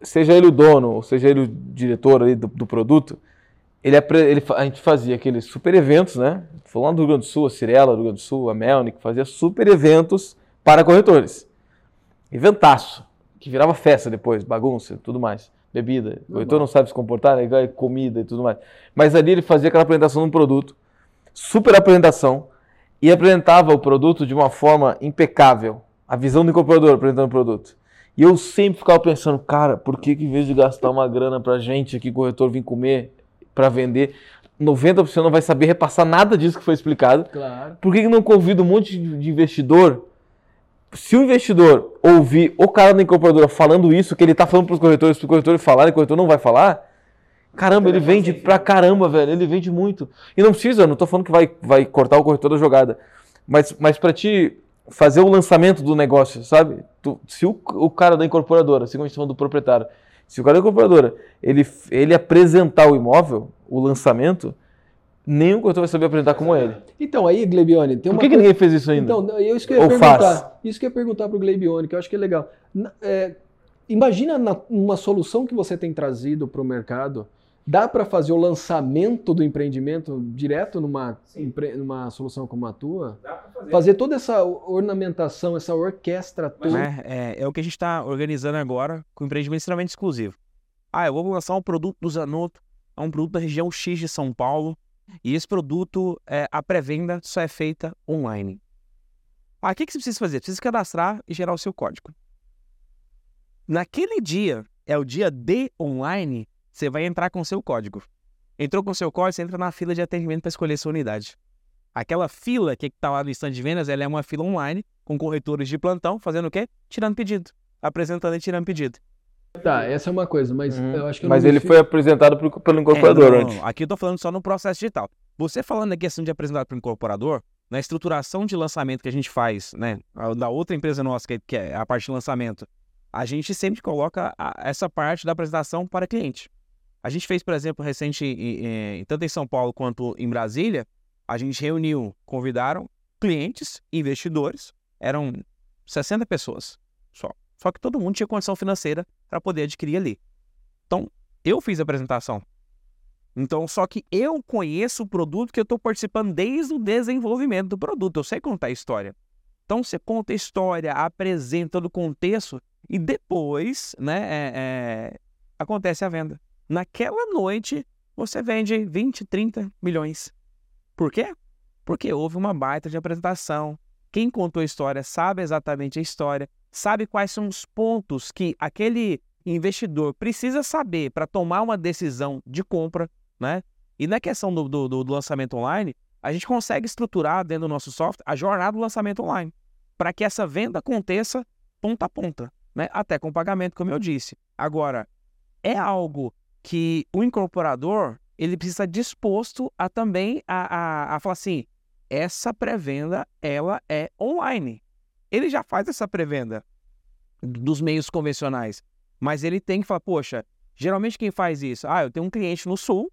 seja ele o dono, ou seja ele o diretor ali do, do produto, ele, ele, a gente fazia aqueles super eventos, né? Falando do Rio Grande do Sul, a Cirela do Rio Grande do Sul, a Melnick, fazia super eventos para corretores. Eventaço, que virava festa depois, bagunça tudo mais. Bebida. O corretor não sabe se comportar, né? comida e tudo mais. Mas ali ele fazia aquela apresentação de um produto, super apresentação, e apresentava o produto de uma forma impecável a visão do incorporador apresentando o produto. E eu sempre ficava pensando, cara, por que, que em vez de gastar uma grana pra gente aqui, corretor, vir comer para vender, 90% não vai saber repassar nada disso que foi explicado. Claro. Por que, que não convida um monte de investidor? Se o investidor ouvir o cara da incorporadora falando isso, que ele tá falando para os corretores, para o corretor falar e o corretor não vai falar, caramba, ele vende pra caramba, velho. Ele vende muito. E não precisa, não tô falando que vai, vai cortar o corretor da jogada. Mas, mas para ti fazer o lançamento do negócio, sabe? Tu, se o, o, cara da incorporadora, assim como a gente falando do proprietário, se o cara da incorporadora ele, ele apresentar o imóvel, o lançamento, nenhum corretor vai saber apresentar como ele. Então, aí, Glebione, tem uma Por que, que ninguém fez isso ainda? Então, eu isso que eu ia Ou perguntar. Faz? Isso que eu ia perguntar para o Glebione, que eu acho que é legal. É, imagina na, uma solução que você tem trazido para o mercado Dá para fazer o lançamento do empreendimento direto numa, empre... numa solução como a tua? Dá pra fazer. fazer toda essa ornamentação, essa orquestra toda. É, é, é, o que a gente está organizando agora com empreendimento extremamente exclusivo. Ah, eu vou lançar um produto do Zanotto, é um produto da região X de São Paulo, e esse produto, é, a pré-venda só é feita online. Ah, o que, que você precisa fazer? Precisa cadastrar e gerar o seu código. Naquele dia, é o dia D online, você vai entrar com seu código. Entrou com seu código, você entra na fila de atendimento para escolher sua unidade. Aquela fila que está lá no stand de vendas, ela é uma fila online, com corretores de plantão, fazendo o quê? Tirando pedido. apresentando e tirando pedido. Tá, essa é uma coisa, mas Uhum. eu acho que eu Mas não ele foi apresentado pro- pelo incorporador É, não, antes. Aqui eu tô falando só no processo digital. Você falando da questão de apresentar para o incorporador, na estruturação de lançamento que a gente faz, né, da outra empresa nossa, que, que é a parte de lançamento, a gente sempre coloca a- essa parte da apresentação para cliente. A gente fez, por exemplo, recente, tanto em São Paulo quanto em Brasília, a gente reuniu, convidaram clientes, investidores, eram 60 pessoas só. Só que todo mundo tinha condição financeira para poder adquirir ali. Então, eu fiz a apresentação. Então, só que eu conheço o produto que eu estou participando desde o desenvolvimento do produto. Eu sei contar a história. Então, você conta a história, apresenta todo o contexto e depois, né, é- é, acontece a venda. Naquela noite, você vende 20, 30 milhões. Por quê? Porque houve uma baita de apresentação. Quem contou a história sabe exatamente a história, sabe quais são os pontos que aquele investidor precisa saber para tomar uma decisão de compra, né? E na questão do, do- do lançamento online, a gente consegue estruturar dentro do nosso software a jornada do lançamento online para que essa venda aconteça ponta a ponta, né? Até com pagamento, como eu disse. Agora, é algo que o incorporador ele precisa estar disposto a também a, a, a falar assim, essa pré-venda ela é online. Ele já faz essa pré-venda dos meios convencionais, mas ele tem que falar, poxa, geralmente quem faz isso? Ah, eu tenho um cliente no sul,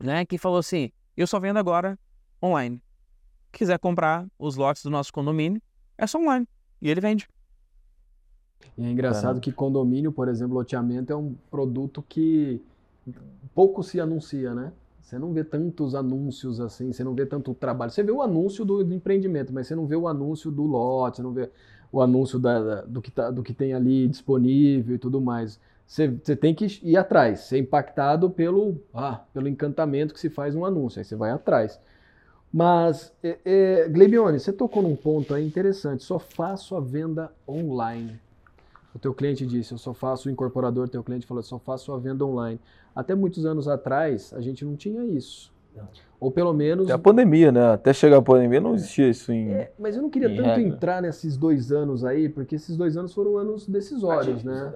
né, que falou assim, eu só vendo agora online. Quiser comprar os lotes do nosso condomínio, é só online. E ele vende. E é engraçado Caramba. que condomínio, por exemplo, loteamento é um produto que pouco se anuncia, né? Você não vê tantos anúncios assim, você não vê tanto trabalho. Você vê o anúncio do, do empreendimento, mas você não vê o anúncio do lote, você não vê o anúncio da- da- do, que tá, do que tem ali disponível e tudo mais. Você, você tem que ir atrás, ser impactado pelo, ah, pelo encantamento que se faz um anúncio, aí você vai atrás. Mas, é, é, Gleibione, você tocou num ponto aí interessante, só faço a venda online. O teu cliente disse, eu só faço, o incorporador, teu cliente falou, eu só faço a venda online. Até muitos anos atrás, a gente não tinha isso. Ou pelo menos. Até a pandemia, né? Até chegar a pandemia não existia isso em. É, mas eu não queria tanto regra. entrar nesses dois anos aí, porque esses dois anos foram anos decisórios, né?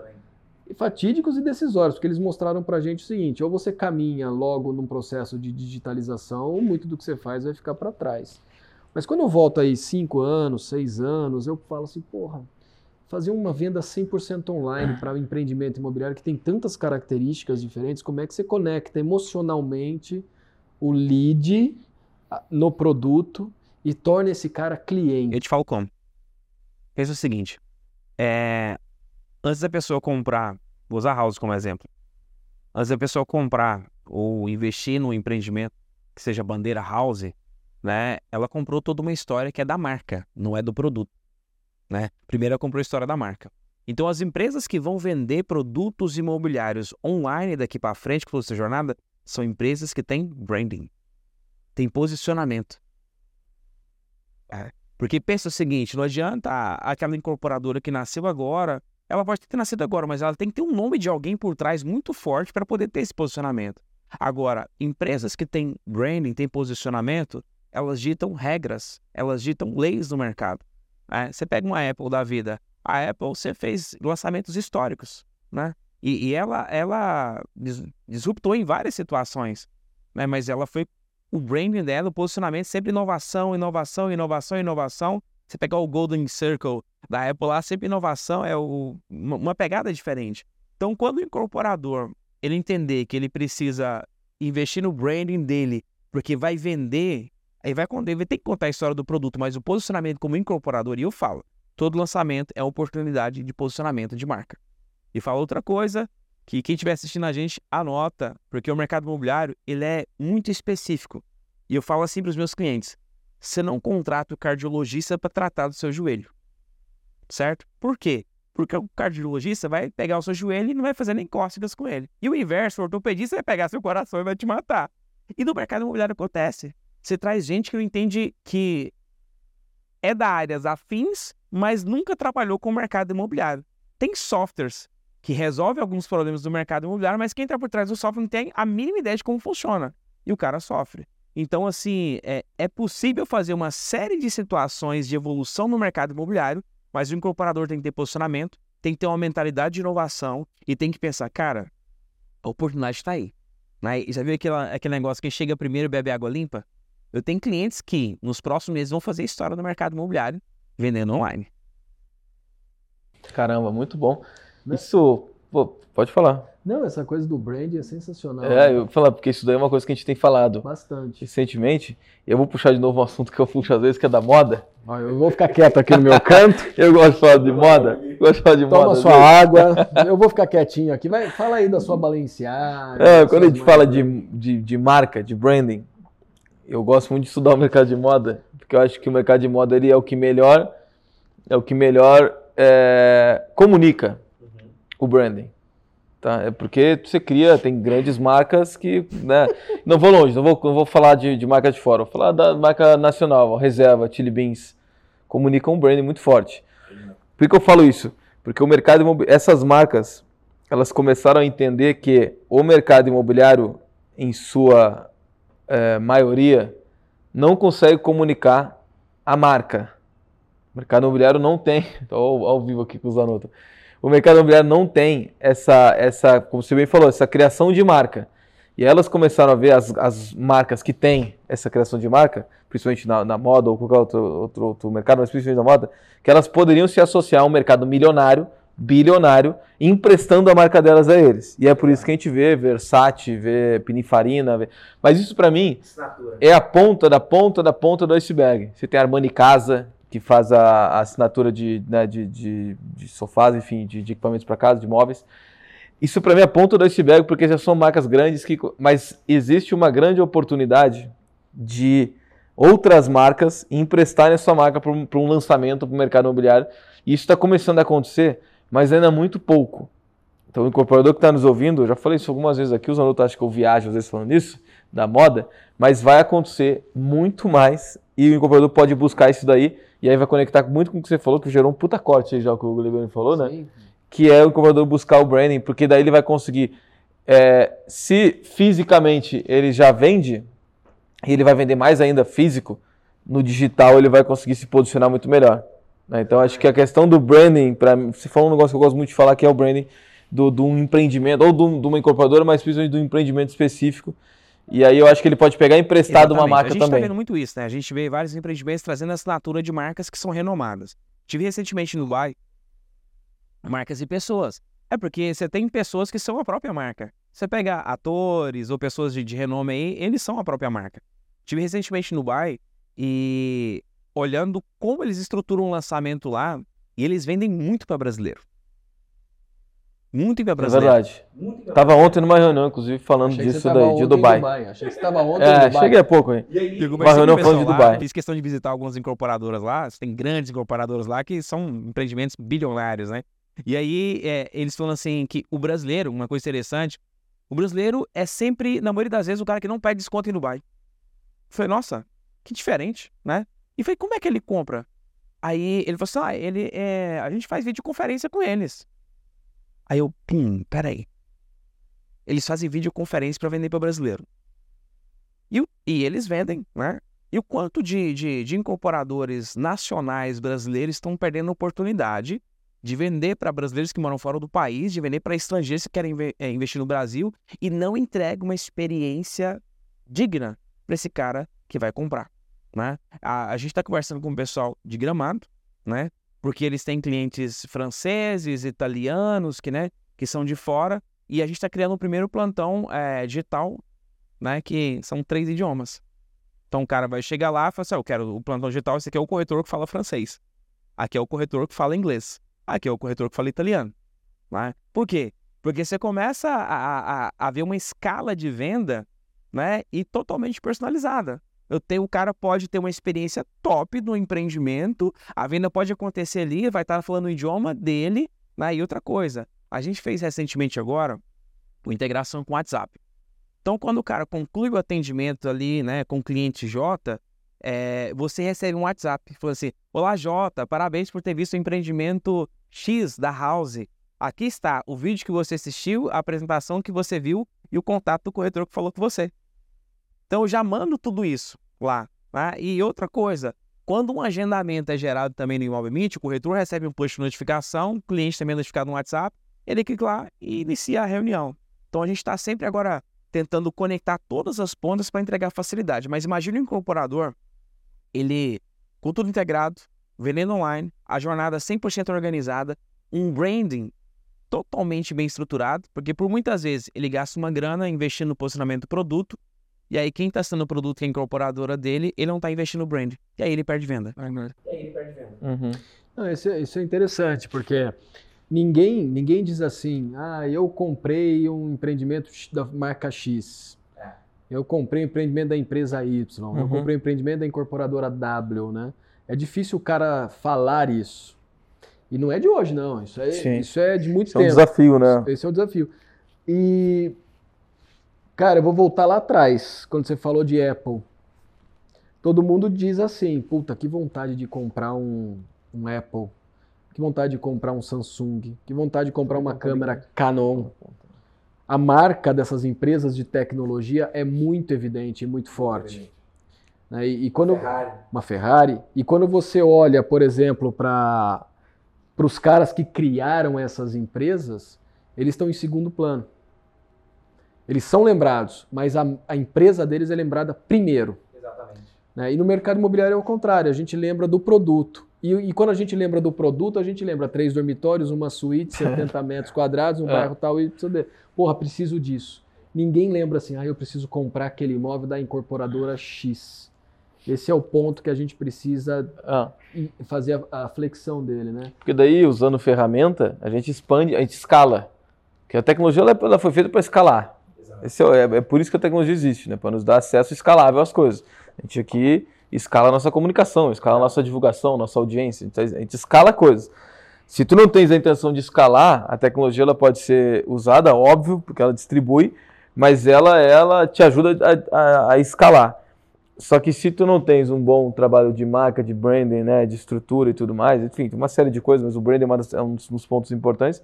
E fatídicos e decisórios, porque eles mostraram pra gente o seguinte: ou você caminha logo num processo de digitalização, ou muito do que você faz vai ficar para trás. Mas quando eu volto aí cinco anos, seis anos, eu falo assim, porra, fazer uma venda 100% online para o empreendimento imobiliário que tem tantas características diferentes, como é que você conecta emocionalmente o lead ah, no produto e torna esse cara cliente? Eu te falo como. Pensa o seguinte: é, antes da pessoa comprar, vou usar house como exemplo. Antes da pessoa comprar ou investir no empreendimento que seja bandeira house, né? Ela comprou toda uma história que é da marca, não é do produto, né? Primeiro ela comprou a história da marca. Então as empresas que vão vender produtos imobiliários online daqui para frente, que for essa jornada, são empresas que têm branding, têm posicionamento. É, Porque pensa o seguinte, não adianta a- aquela incorporadora que nasceu agora, ela pode ter nascido agora, mas ela tem que ter um nome de alguém por trás muito forte para poder ter esse posicionamento. Agora, empresas que têm branding, têm posicionamento, elas ditam regras, elas ditam leis no mercado. Né? Você pega uma Apple da vida, a Apple você fez lançamentos históricos, né? E, e ela, ela dis- disruptou em várias situações, né? Mas ela foi o branding dela, o posicionamento, sempre inovação, inovação, inovação, inovação. Você pegar o Golden Circle da Apple lá, sempre inovação é o- uma pegada diferente. Então, quando o incorporador ele entender que ele precisa investir no branding dele, porque vai vender, aí vai, vai ter que contar a história do produto, mas o posicionamento como incorporador, e eu falo, todo lançamento é uma oportunidade de posicionamento de marca. E falo outra coisa, que quem estiver assistindo a gente, anota, porque o mercado imobiliário, ele é muito específico. E eu falo assim para os meus clientes, você não contrata o cardiologista para tratar do seu joelho, certo? Por quê? Porque o cardiologista vai pegar o seu joelho e não vai fazer nem cócegas com ele. E o inverso, o ortopedista vai pegar seu coração e vai te matar. E no mercado imobiliário acontece. Você traz gente que entende que é da áreas afins, mas nunca trabalhou com o mercado imobiliário. Tem softwares que resolvem alguns problemas do mercado imobiliário, mas quem está por trás do software não tem a mínima ideia de como funciona. E o cara sofre. Então, assim, é, é possível fazer uma série de situações de evolução no mercado imobiliário, mas o incorporador tem que ter posicionamento, tem que ter uma mentalidade de inovação e tem que pensar, cara, a oportunidade está aí. Né? Já viu aquele negócio que chega primeiro e bebe água limpa? Eu tenho clientes que nos próximos meses vão fazer história no mercado imobiliário vendendo online. Caramba, muito bom. Isso, pô, pode falar. Não, essa coisa do brand é sensacional. É, eu vou falar, porque isso daí é uma coisa que a gente tem falado Bastante. recentemente. Eu vou puxar de novo um assunto que eu puxo às vezes, que é da moda. Ó, eu vou ficar quieto aqui no meu canto. Eu gosto de falar de moda. eu Gosto de falar de Toma moda. às sua vezes. água. Eu vou ficar quietinho aqui. Vai, fala aí da sua Balenciaga. É, quando a gente fala marcas. de, de, de marca, de branding, eu gosto muito de estudar o mercado de moda, porque eu acho que o mercado de moda ele é o que melhor, é o que melhor é, comunica o branding. Tá? É porque você cria, tem grandes marcas que, né, não vou longe, não vou, não vou falar de, de marca de fora, vou falar da marca nacional, Reserva, Chili Beans, comunicam um branding muito forte. Por que eu falo isso? Porque o mercado essas marcas, elas começaram a entender que o mercado imobiliário, em sua eh, maioria, não consegue comunicar a marca. O mercado imobiliário não tem, estou ao, ao vivo aqui com o Zanotto. O mercado imobiliário não tem essa, essa, como você bem falou, essa criação de marca. E elas começaram a ver as, as marcas que têm essa criação de marca, principalmente na, na moda ou qualquer outro, outro, outro mercado, mas principalmente na moda, que elas poderiam se associar a um mercado milionário, bilionário, emprestando a marca delas a eles. E é por isso que a gente vê Versace, vê Pininfarina, vê... mas isso para mim é a ponta da ponta da ponta do iceberg. Você tem a Armani Casa, que faz a, a assinatura de, né, de, de, de sofás, enfim, de, de equipamentos para casa, de móveis. Isso para mim é a ponta do iceberg, porque já são marcas grandes, que, mas existe uma grande oportunidade de outras marcas emprestarem a sua marca para um, um lançamento para o mercado imobiliário. E isso está começando a acontecer, mas ainda muito pouco. Então, o incorporador que está nos ouvindo, eu já falei isso algumas vezes aqui, os alunos acham que eu viajo às vezes falando isso, da moda, mas vai acontecer muito mais e o incorporador pode buscar isso daí e aí vai conectar muito com o que você falou, que gerou um puta corte aí já, o que o Guilherme falou, né? Sim. que é o incorporador buscar o branding, porque daí ele vai conseguir, é, se fisicamente ele já vende, e ele vai vender mais ainda físico, no digital ele vai conseguir se posicionar muito melhor. Né? Então acho que a questão do branding, para se for um negócio que eu gosto muito de falar, que é o branding do, de um empreendimento, ou de um- de uma incorporadora, mas principalmente de um empreendimento específico. E aí eu acho que ele pode pegar emprestado uma Exatamente. marca A gente também. tá vendo muito isso, né? A gente vê vários empreendimentos trazendo assinatura de marcas que são renomadas. Tive recentemente no Dubai marcas e pessoas. É porque você tem pessoas que são a própria marca. Você pega atores ou pessoas de, de renome aí, eles são a própria marca. Tive recentemente no Dubai e olhando como eles estruturam um lançamento lá, e eles vendem muito para brasileiro. Muito para É brasileiro. verdade. Tava ontem numa reunião, inclusive, falando Achei disso tava daí, de em Dubai. Achei que você estava ontem É, em Dubai. cheguei há pouco aí. Eu Uma conversei reunião o falando de pessoal lá, Dubai. Fiz questão de visitar algumas incorporadoras lá. Tem grandes incorporadoras lá que são empreendimentos bilionários, né? E aí é, eles falam assim que o brasileiro, uma coisa interessante, o brasileiro é sempre, na maioria das vezes, o cara que não pede desconto em Dubai. Eu falei, nossa, que diferente, né? E falei, como é que ele compra? Aí ele falou assim, ah, ele, é, a gente faz videoconferência com eles. Aí eu, pum, peraí. Eles fazem videoconferência para vender para brasileiro. E, e eles vendem, né? E o quanto de, de, de incorporadores nacionais brasileiros estão perdendo a oportunidade de vender para brasileiros que moram fora do país, de vender para estrangeiros que querem eh, investir no Brasil e não entrega uma experiência digna para esse cara que vai comprar, né? A, a gente está conversando com o pessoal de Gramado, né? Porque eles têm clientes franceses, italianos, que, né, que são de fora, e a gente está criando o primeiro plantão eh, digital, né? Que são três idiomas. Então o cara vai chegar lá e fala assim: "Ah, eu quero o plantão digital, esse aqui é o corretor que fala francês. Aqui é o corretor que fala inglês. Aqui é o corretor que fala italiano. Né? Por quê? Porque você começa a, a, a ver uma escala de venda né? e totalmente personalizada. Eu tenho, o cara pode ter uma experiência top no empreendimento, a venda pode acontecer ali, vai estar falando o idioma dele, né? E outra coisa, a gente fez recentemente agora uma integração com o WhatsApp. Então, quando o cara conclui o atendimento ali, né, com o cliente J, é, você recebe um WhatsApp falando assim: Olá, Jota, parabéns por ter visto o empreendimento X da House. Aqui está o vídeo que você assistiu, a apresentação que você viu e o contato do corretor que falou com você. Então, eu já mando tudo isso lá. né? E outra coisa, Quando um agendamento é gerado também no Imóvel Meet, o corretor recebe um push de notificação, o cliente também é notificado no WhatsApp, ele clica lá e inicia a reunião. Então a gente está sempre agora tentando conectar todas as pontas para entregar facilidade. Mas imagine um incorporador, ele com tudo integrado, vendendo online, a jornada 100% organizada, um branding totalmente bem estruturado, porque por muitas vezes ele gasta uma grana investindo no posicionamento do produto, e aí quem está sendo o produto que é a incorporadora dele, ele não está investindo no brand. E aí ele perde venda. E aí ele perde venda. Uhum. Não, isso, é, isso é interessante, porque ninguém, ninguém diz assim, ah, eu comprei um empreendimento da marca X. É. Eu comprei um empreendimento da empresa Y, uhum. eu comprei um empreendimento da incorporadora W, né? É difícil o cara falar isso. E não é de hoje, não. Isso é, isso é de muito Esse tempo. é um desafio, né? Esse é o desafio. E, cara, eu vou voltar lá atrás, quando você falou de Apple. Todo mundo diz assim, puta, que vontade de comprar um, um Apple. Que vontade de comprar um Samsung. Que vontade de comprar uma câmera Canon. A marca dessas empresas de tecnologia é muito evidente e muito forte. Né? E, e, quando Ferrari. uma Ferrari e quando você olha, por exemplo, para para os caras que criaram essas empresas, eles estão em segundo plano. Eles são lembrados, mas a, a empresa deles é lembrada primeiro. Exatamente. Né? E no mercado imobiliário é o contrário, a gente lembra do produto. E, e, quando a gente lembra do produto, a gente lembra três dormitórios, uma suíte, 70 metros quadrados, um é. bairro tal e porra, preciso disso. Ninguém lembra assim, ah, eu preciso comprar aquele imóvel da incorporadora X. Esse é o ponto que a gente precisa ah. fazer a, a, flexão dele, né? Porque daí, usando ferramenta, a gente expande, a gente escala. Porque a tecnologia ela, ela foi feita para escalar. Esse é, é, é, por isso que a tecnologia existe, né? Para nos dar acesso escalável às coisas. A gente aqui escala a nossa comunicação, escala a nossa divulgação, nossa audiência. A gente, a gente escala coisas. Se tu não tens a intenção de escalar, a tecnologia ela pode ser usada, óbvio, porque ela distribui, mas ela, ela te ajuda a, a, a escalar. Só que se tu não tens um bom trabalho de marca, de branding, né, de estrutura e tudo mais, enfim, tem uma série de coisas, mas o branding é, é um dos pontos importantes.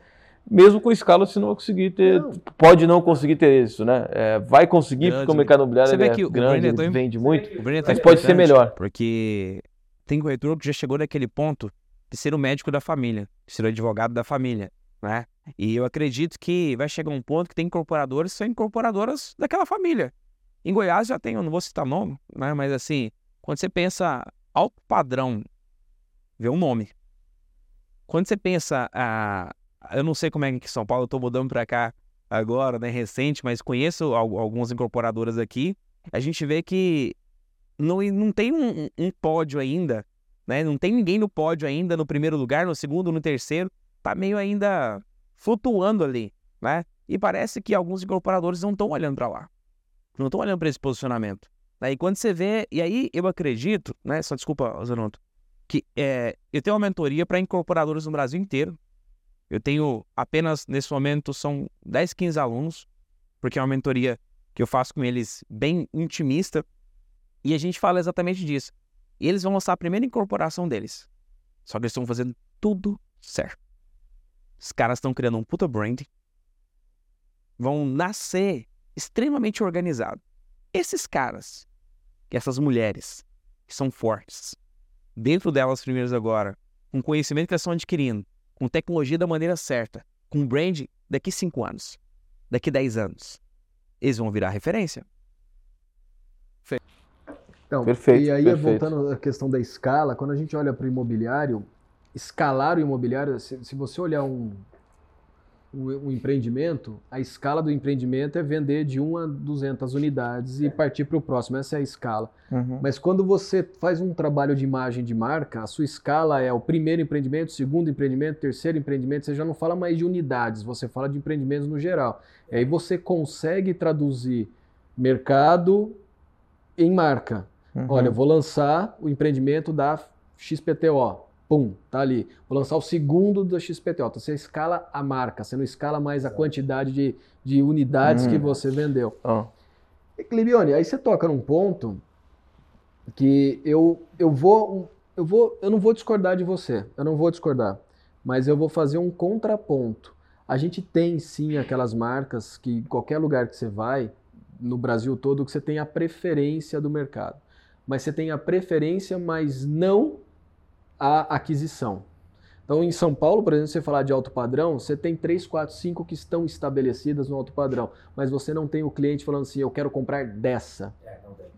Mesmo com escala, você não vai conseguir ter, não. pode não conseguir ter isso, né? É, vai conseguir, grande. porque o mercado imobiliário é que grande, é tão... vende muito, é mas pode ser melhor. Porque tem corretor que já chegou naquele ponto de ser o médico da família, de ser o advogado da família, né? E eu acredito que vai chegar um ponto que tem incorporadores que são incorporadoras daquela família. Em Goiás já tem, eu não vou citar nome, né? Mas assim, quando você pensa alto padrão, vê um nome. Quando você pensa, ah, eu não sei como é que São Paulo, eu tô mudando para cá agora, né, recente, mas conheço algumas incorporadoras aqui. A gente vê que não, não tem um, um pódio ainda, né? Não tem ninguém no pódio ainda, no primeiro lugar, no segundo, no terceiro. Tá meio ainda flutuando ali, né? E parece que alguns incorporadores não estão olhando para lá não estão olhando para esse posicionamento. Aí quando você vê, e aí eu acredito, né? Só desculpa, Zanotto, que é, eu tenho uma mentoria para incorporadores no Brasil inteiro. Eu tenho apenas, nesse momento, são 10, 15 alunos, porque é uma mentoria que eu faço com eles bem intimista. E a gente fala exatamente disso. E eles vão lançar a primeira incorporação deles. Só que eles estão fazendo tudo certo. Os caras estão criando um puta brand. Vão nascer extremamente organizado. Esses caras, essas mulheres, que são fortes, dentro delas primeiras agora, com conhecimento que elas estão adquirindo, com tecnologia da maneira certa, com brand daqui 5 anos, daqui 10 anos, eles vão virar referência. Então, perfeito, e aí, perfeito. voltando à questão da escala, quando a gente olha para o imobiliário, escalar o imobiliário, se, se você olhar um, o, o, empreendimento, a escala do empreendimento é vender de 1 a 200 unidades e partir para o próximo. Essa é a escala. Uhum. Mas quando você faz um trabalho de imagem de marca, a sua escala é o primeiro empreendimento, segundo empreendimento, terceiro empreendimento. Você já não fala mais de unidades, você fala de empreendimentos no geral. E aí você consegue traduzir mercado em marca. Uhum. Olha, eu vou lançar o empreendimento da XPTO Pum, tá ali. Vou lançar o segundo da XPTO. Então você escala a marca, você não escala mais a quantidade de, de unidades que hum. você vendeu. Oh. E, Clibione, aí você toca num ponto que eu, eu vou. Eu vou. Eu não vou discordar de você. Eu não vou discordar. Mas eu vou fazer um contraponto. A gente tem sim aquelas marcas que em qualquer lugar que você vai, no Brasil todo, que você tem a preferência do mercado. mas você tem a preferência, mas não a aquisição. Então, em São Paulo, por exemplo, se você falar de alto padrão, você tem 3, 4, 5 que estão estabelecidas no alto padrão, mas você não tem o cliente falando assim, eu quero comprar dessa.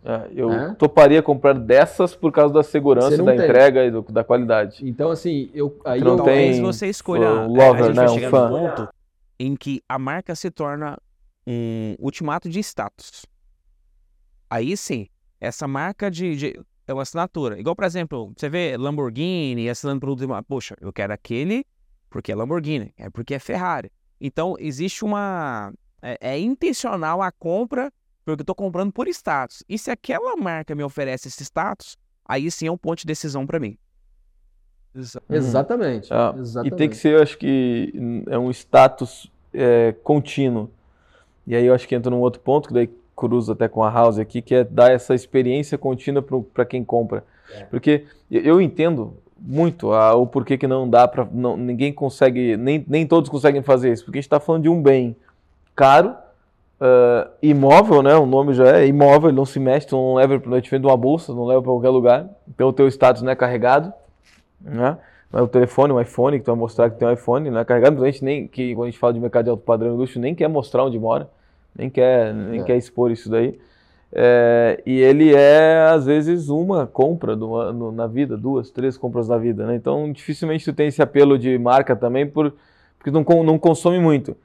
É, eu É? toparia comprar dessas por causa da segurança, da tem. entrega e do- da qualidade. Então, assim, eu aí não eu, Talvez você escolha. o é, lover, a gente né, vai um chegar fã. num ponto em que a marca se torna um ultimato de status. Aí sim, essa marca de, de- é uma assinatura. Igual, por exemplo, você vê Lamborghini assinando produto de uma. Poxa, eu quero aquele porque é Lamborghini, é porque é Ferrari. Então, existe uma. É, é intencional a compra, porque eu estou comprando por status. E se aquela marca me oferece esse status, aí sim é um ponto de decisão para mim. exatamente, Ah, E exatamente. tem que ser, eu acho que hum, é um status é, contínuo. E aí eu acho que entra num outro ponto, que daí cruza até com a House aqui, que é dar essa experiência contínua para quem compra. Porque eu- entendo muito a- o porquê que não dá para. Ninguém consegue, nem, nem todos conseguem fazer isso, porque a gente está falando de um bem caro, ah, imóvel, né? O nome já é imóvel, não se mexe, tu não leva para vende uma bolsa, não leva para qualquer lugar. Então o teu status não é carregado, né? É o telefone, o iPhone, que tu vai mostrar que tem um iPhone, não é carregado. A gente nem, que quando a gente fala de mercado de alto padrão e luxo, nem quer mostrar onde mora, nem quer, nem É. quer expor isso daí. É, e ele é, às vezes, uma compra do ano na vida, duas, três compras na vida, né? Então, dificilmente tu tem esse apelo de marca também, por, porque não, não consome muito.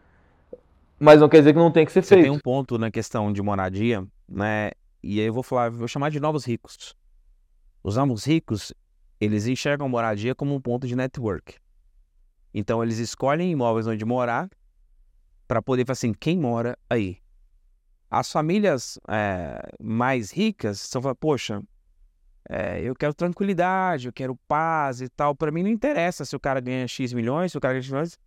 Mas não quer dizer que não tem que ser Você feito. tem um ponto na questão de moradia, né? E aí eu vou falar, vou chamar de novos ricos. Os novos ricos, eles enxergam moradia como um ponto de network. Então eles escolhem imóveis onde morar para poder falar assim, quem mora aí? As famílias é, mais ricas são falar, poxa, é, eu quero tranquilidade, eu quero paz e tal. Para mim não interessa se o cara ganha X milhões, se o cara ganha X milhões,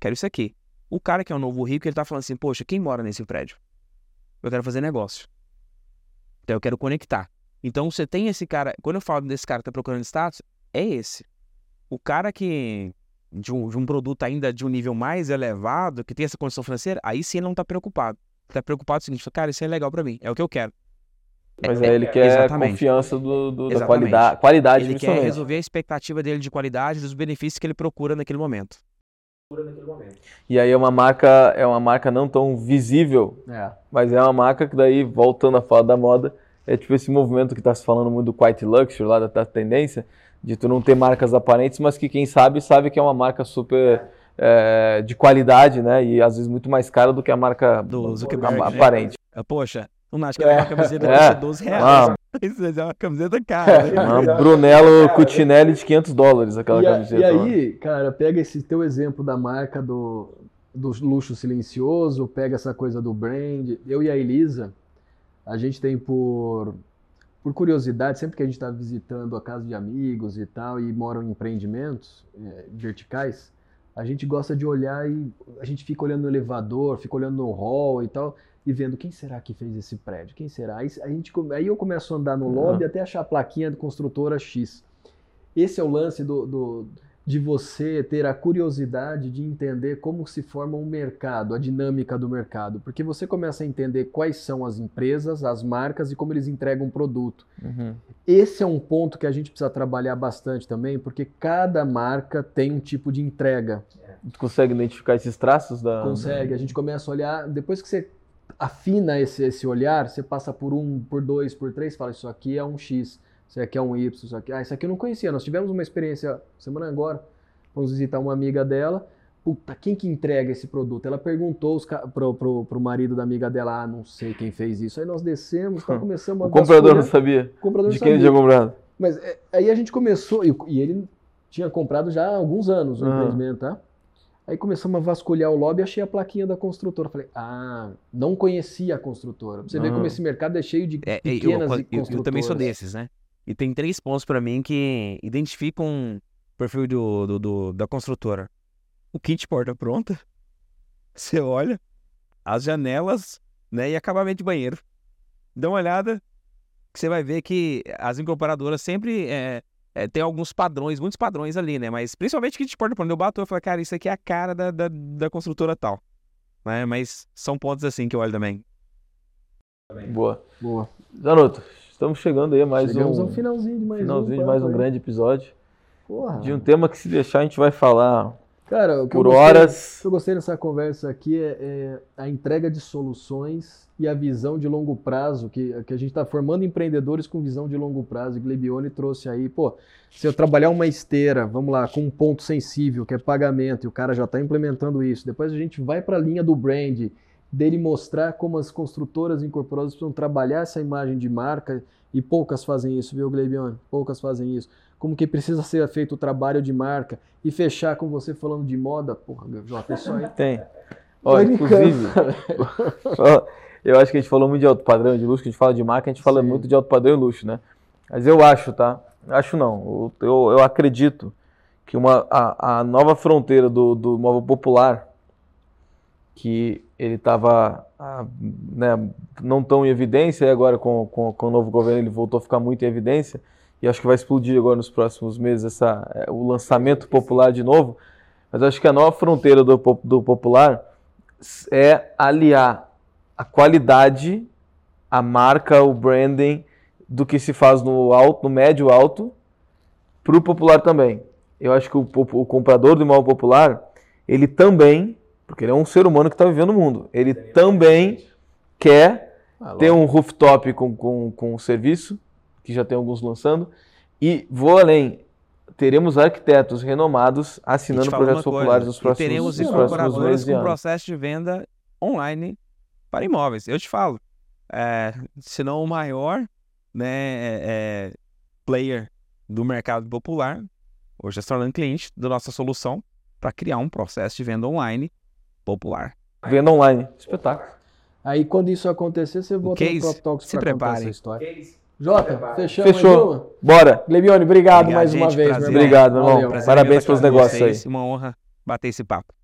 quero isso aqui. O cara que é o novo rico, ele tá falando assim, poxa, quem mora nesse prédio? Eu quero fazer negócio. Então eu quero conectar. Então você tem esse cara, quando eu falo desse cara que tá procurando status, é esse. O cara que de um, de um produto ainda de um nível mais elevado, que tem essa condição financeira, aí sim ele não tá preocupado. Tá preocupado com o seguinte, cara, isso é legal pra mim, é o que eu quero. Mas É- aí ele quer a exatamente. confiança do, do- da qualidade, qualidade Ele quer resolver a expectativa dele de qualidade, dos benefícios que ele procura naquele momento. E aí é uma marca, é uma marca não tão visível, É. mas é uma marca que daí, voltando a falar da moda, é tipo esse movimento que está se falando muito do Quiet Luxury, lá da, da tendência, de tu não ter marcas aparentes, mas que quem sabe, sabe que é uma marca super é, de qualidade, né? E às vezes muito mais cara do que a marca Do Zuckerberg, a- né? aparente. Ah, Poxa, o Nath quer uma camiseta É. custa 12 reais. Ah, Isso é uma camiseta cara. né? uma Brunello Cucinelli de 500 dólares, aquela E, a- camiseta. e lá. aí, cara, pega esse teu exemplo da marca do, do luxo silencioso, pega essa coisa do brand. Eu e a Elisa, a gente tem por, por curiosidade, sempre que a gente está visitando a casa de amigos e tal, e moram em empreendimentos eh, verticais, a gente gosta de olhar e a gente fica olhando no elevador, fica olhando no hall e tal, e vendo quem será que fez esse prédio, quem será? Aí, a gente, aí eu começo a andar no lobby até achar a plaquinha do construtora X. Esse é o lance do, do- de você ter a curiosidade de entender como se forma um mercado, a dinâmica do mercado, porque você começa a entender quais são as empresas, as marcas e como eles entregam produto. Uhum. Esse é um ponto que a gente precisa trabalhar bastante também, porque cada marca tem um tipo de entrega. Tu consegue identificar esses traços da. Consegue, a gente começa a olhar, depois que você afina esse, esse olhar, você passa por um, por dois, por três, fala, isso aqui é um X, isso aqui é um Y, isso aqui, ah, isso aqui eu não conhecia. Nós tivemos uma experiência semana agora, fomos visitar uma amiga dela, puta, quem que entrega esse produto? Ela perguntou os ca- pro, pro, pro marido da amiga dela, ah, não sei quem fez isso. Aí nós descemos, tá, começamos a O comprador não sabia o comprador de não quem ele sabia. tinha comprado. Mas é, aí a gente começou, e, e ele tinha comprado já há alguns anos o Ah. empreendimento, tá? Aí começamos a vasculhar o lobby e achei a plaquinha da construtora. Falei, ah, não conhecia a construtora. Você ver Ah. como esse mercado é cheio de É, é, eu, pequenas eu- e eu, construtoras. também sou desses, né? E tem três pontos pra mim que identificam o perfil do, do- do- da construtora. O kit porta pronta, você olha, as janelas, né, e acabamento de banheiro. Dá uma olhada, que você vai ver que as incorporadoras sempre é, é, tem alguns padrões, muitos padrões ali, né? Mas principalmente kit porta pronta. Eu bato e falo, cara, isso aqui é a cara da, da, da construtora tal. Né? Mas são pontos assim que eu olho também. Boa. Boa. Zanotto, Estamos chegando aí a mais Chegamos um ao finalzinho de mais finalzinho um. de mais um aí. grande episódio. Porra. De um tema que se deixar a gente vai falar Cara, o que por gostei- horas. O que eu gostei nessa conversa aqui é, é a entrega de soluções e a visão de longo prazo, que, que a gente está formando empreendedores com visão de longo prazo. E Glebione trouxe aí, pô, se eu trabalhar uma esteira, vamos lá, com um ponto sensível, que é pagamento, e o cara já está implementando isso, depois a gente vai para a linha do brand, dele mostrar como as construtoras incorporadas precisam trabalhar essa imagem de marca, e poucas fazem isso, viu, Glebione? Poucas fazem isso. Como que precisa ser feito o trabalho de marca, e fechar com você falando de moda, porra, Jota, isso aí Tem. Ó, inclusive, eu acho que a gente falou muito de alto padrão e de luxo, que a gente fala de marca, a gente fala Sim. muito de alto padrão e luxo, né? Mas eu acho, tá? Acho não. Eu, eu, eu acredito que uma, a, a nova fronteira do, do móvel popular, que ele estava né, não tão em evidência, e agora com, com, com o novo governo ele voltou a ficar muito em evidência, e acho que vai explodir agora nos próximos meses essa, é, o lançamento popular de novo. Mas acho que a nova fronteira do, do popular é aliar a qualidade, a marca, o branding do que se faz no alto, no médio alto, para o popular também. Eu acho que o, o comprador do imóvel popular, ele também, porque ele é um ser humano que está vivendo o mundo, ele também quer ter um rooftop com, com, com serviço, que já tem alguns lançando, e vou além, teremos arquitetos renomados assinando projetos coisa, populares nos próximos, teremos nos próximos meses e com processo de venda online para imóveis. Eu te falo, é, se não o maior né, é, é, player do mercado popular, hoje é se tornando cliente da nossa solução para criar um processo de venda online popular. Venda online. Espetáculo. Aí quando isso acontecer, você volta no case, Prop Talks se pra contar essa história. Jota, fechamos Fechou. uma? Bora. Glebione, obrigado Obrigado, mais uma gente, vez. prazer. meu irmão. Obrigado, meu irmão. Prazer Parabéns pelos negócios aí. Uma honra bater esse papo.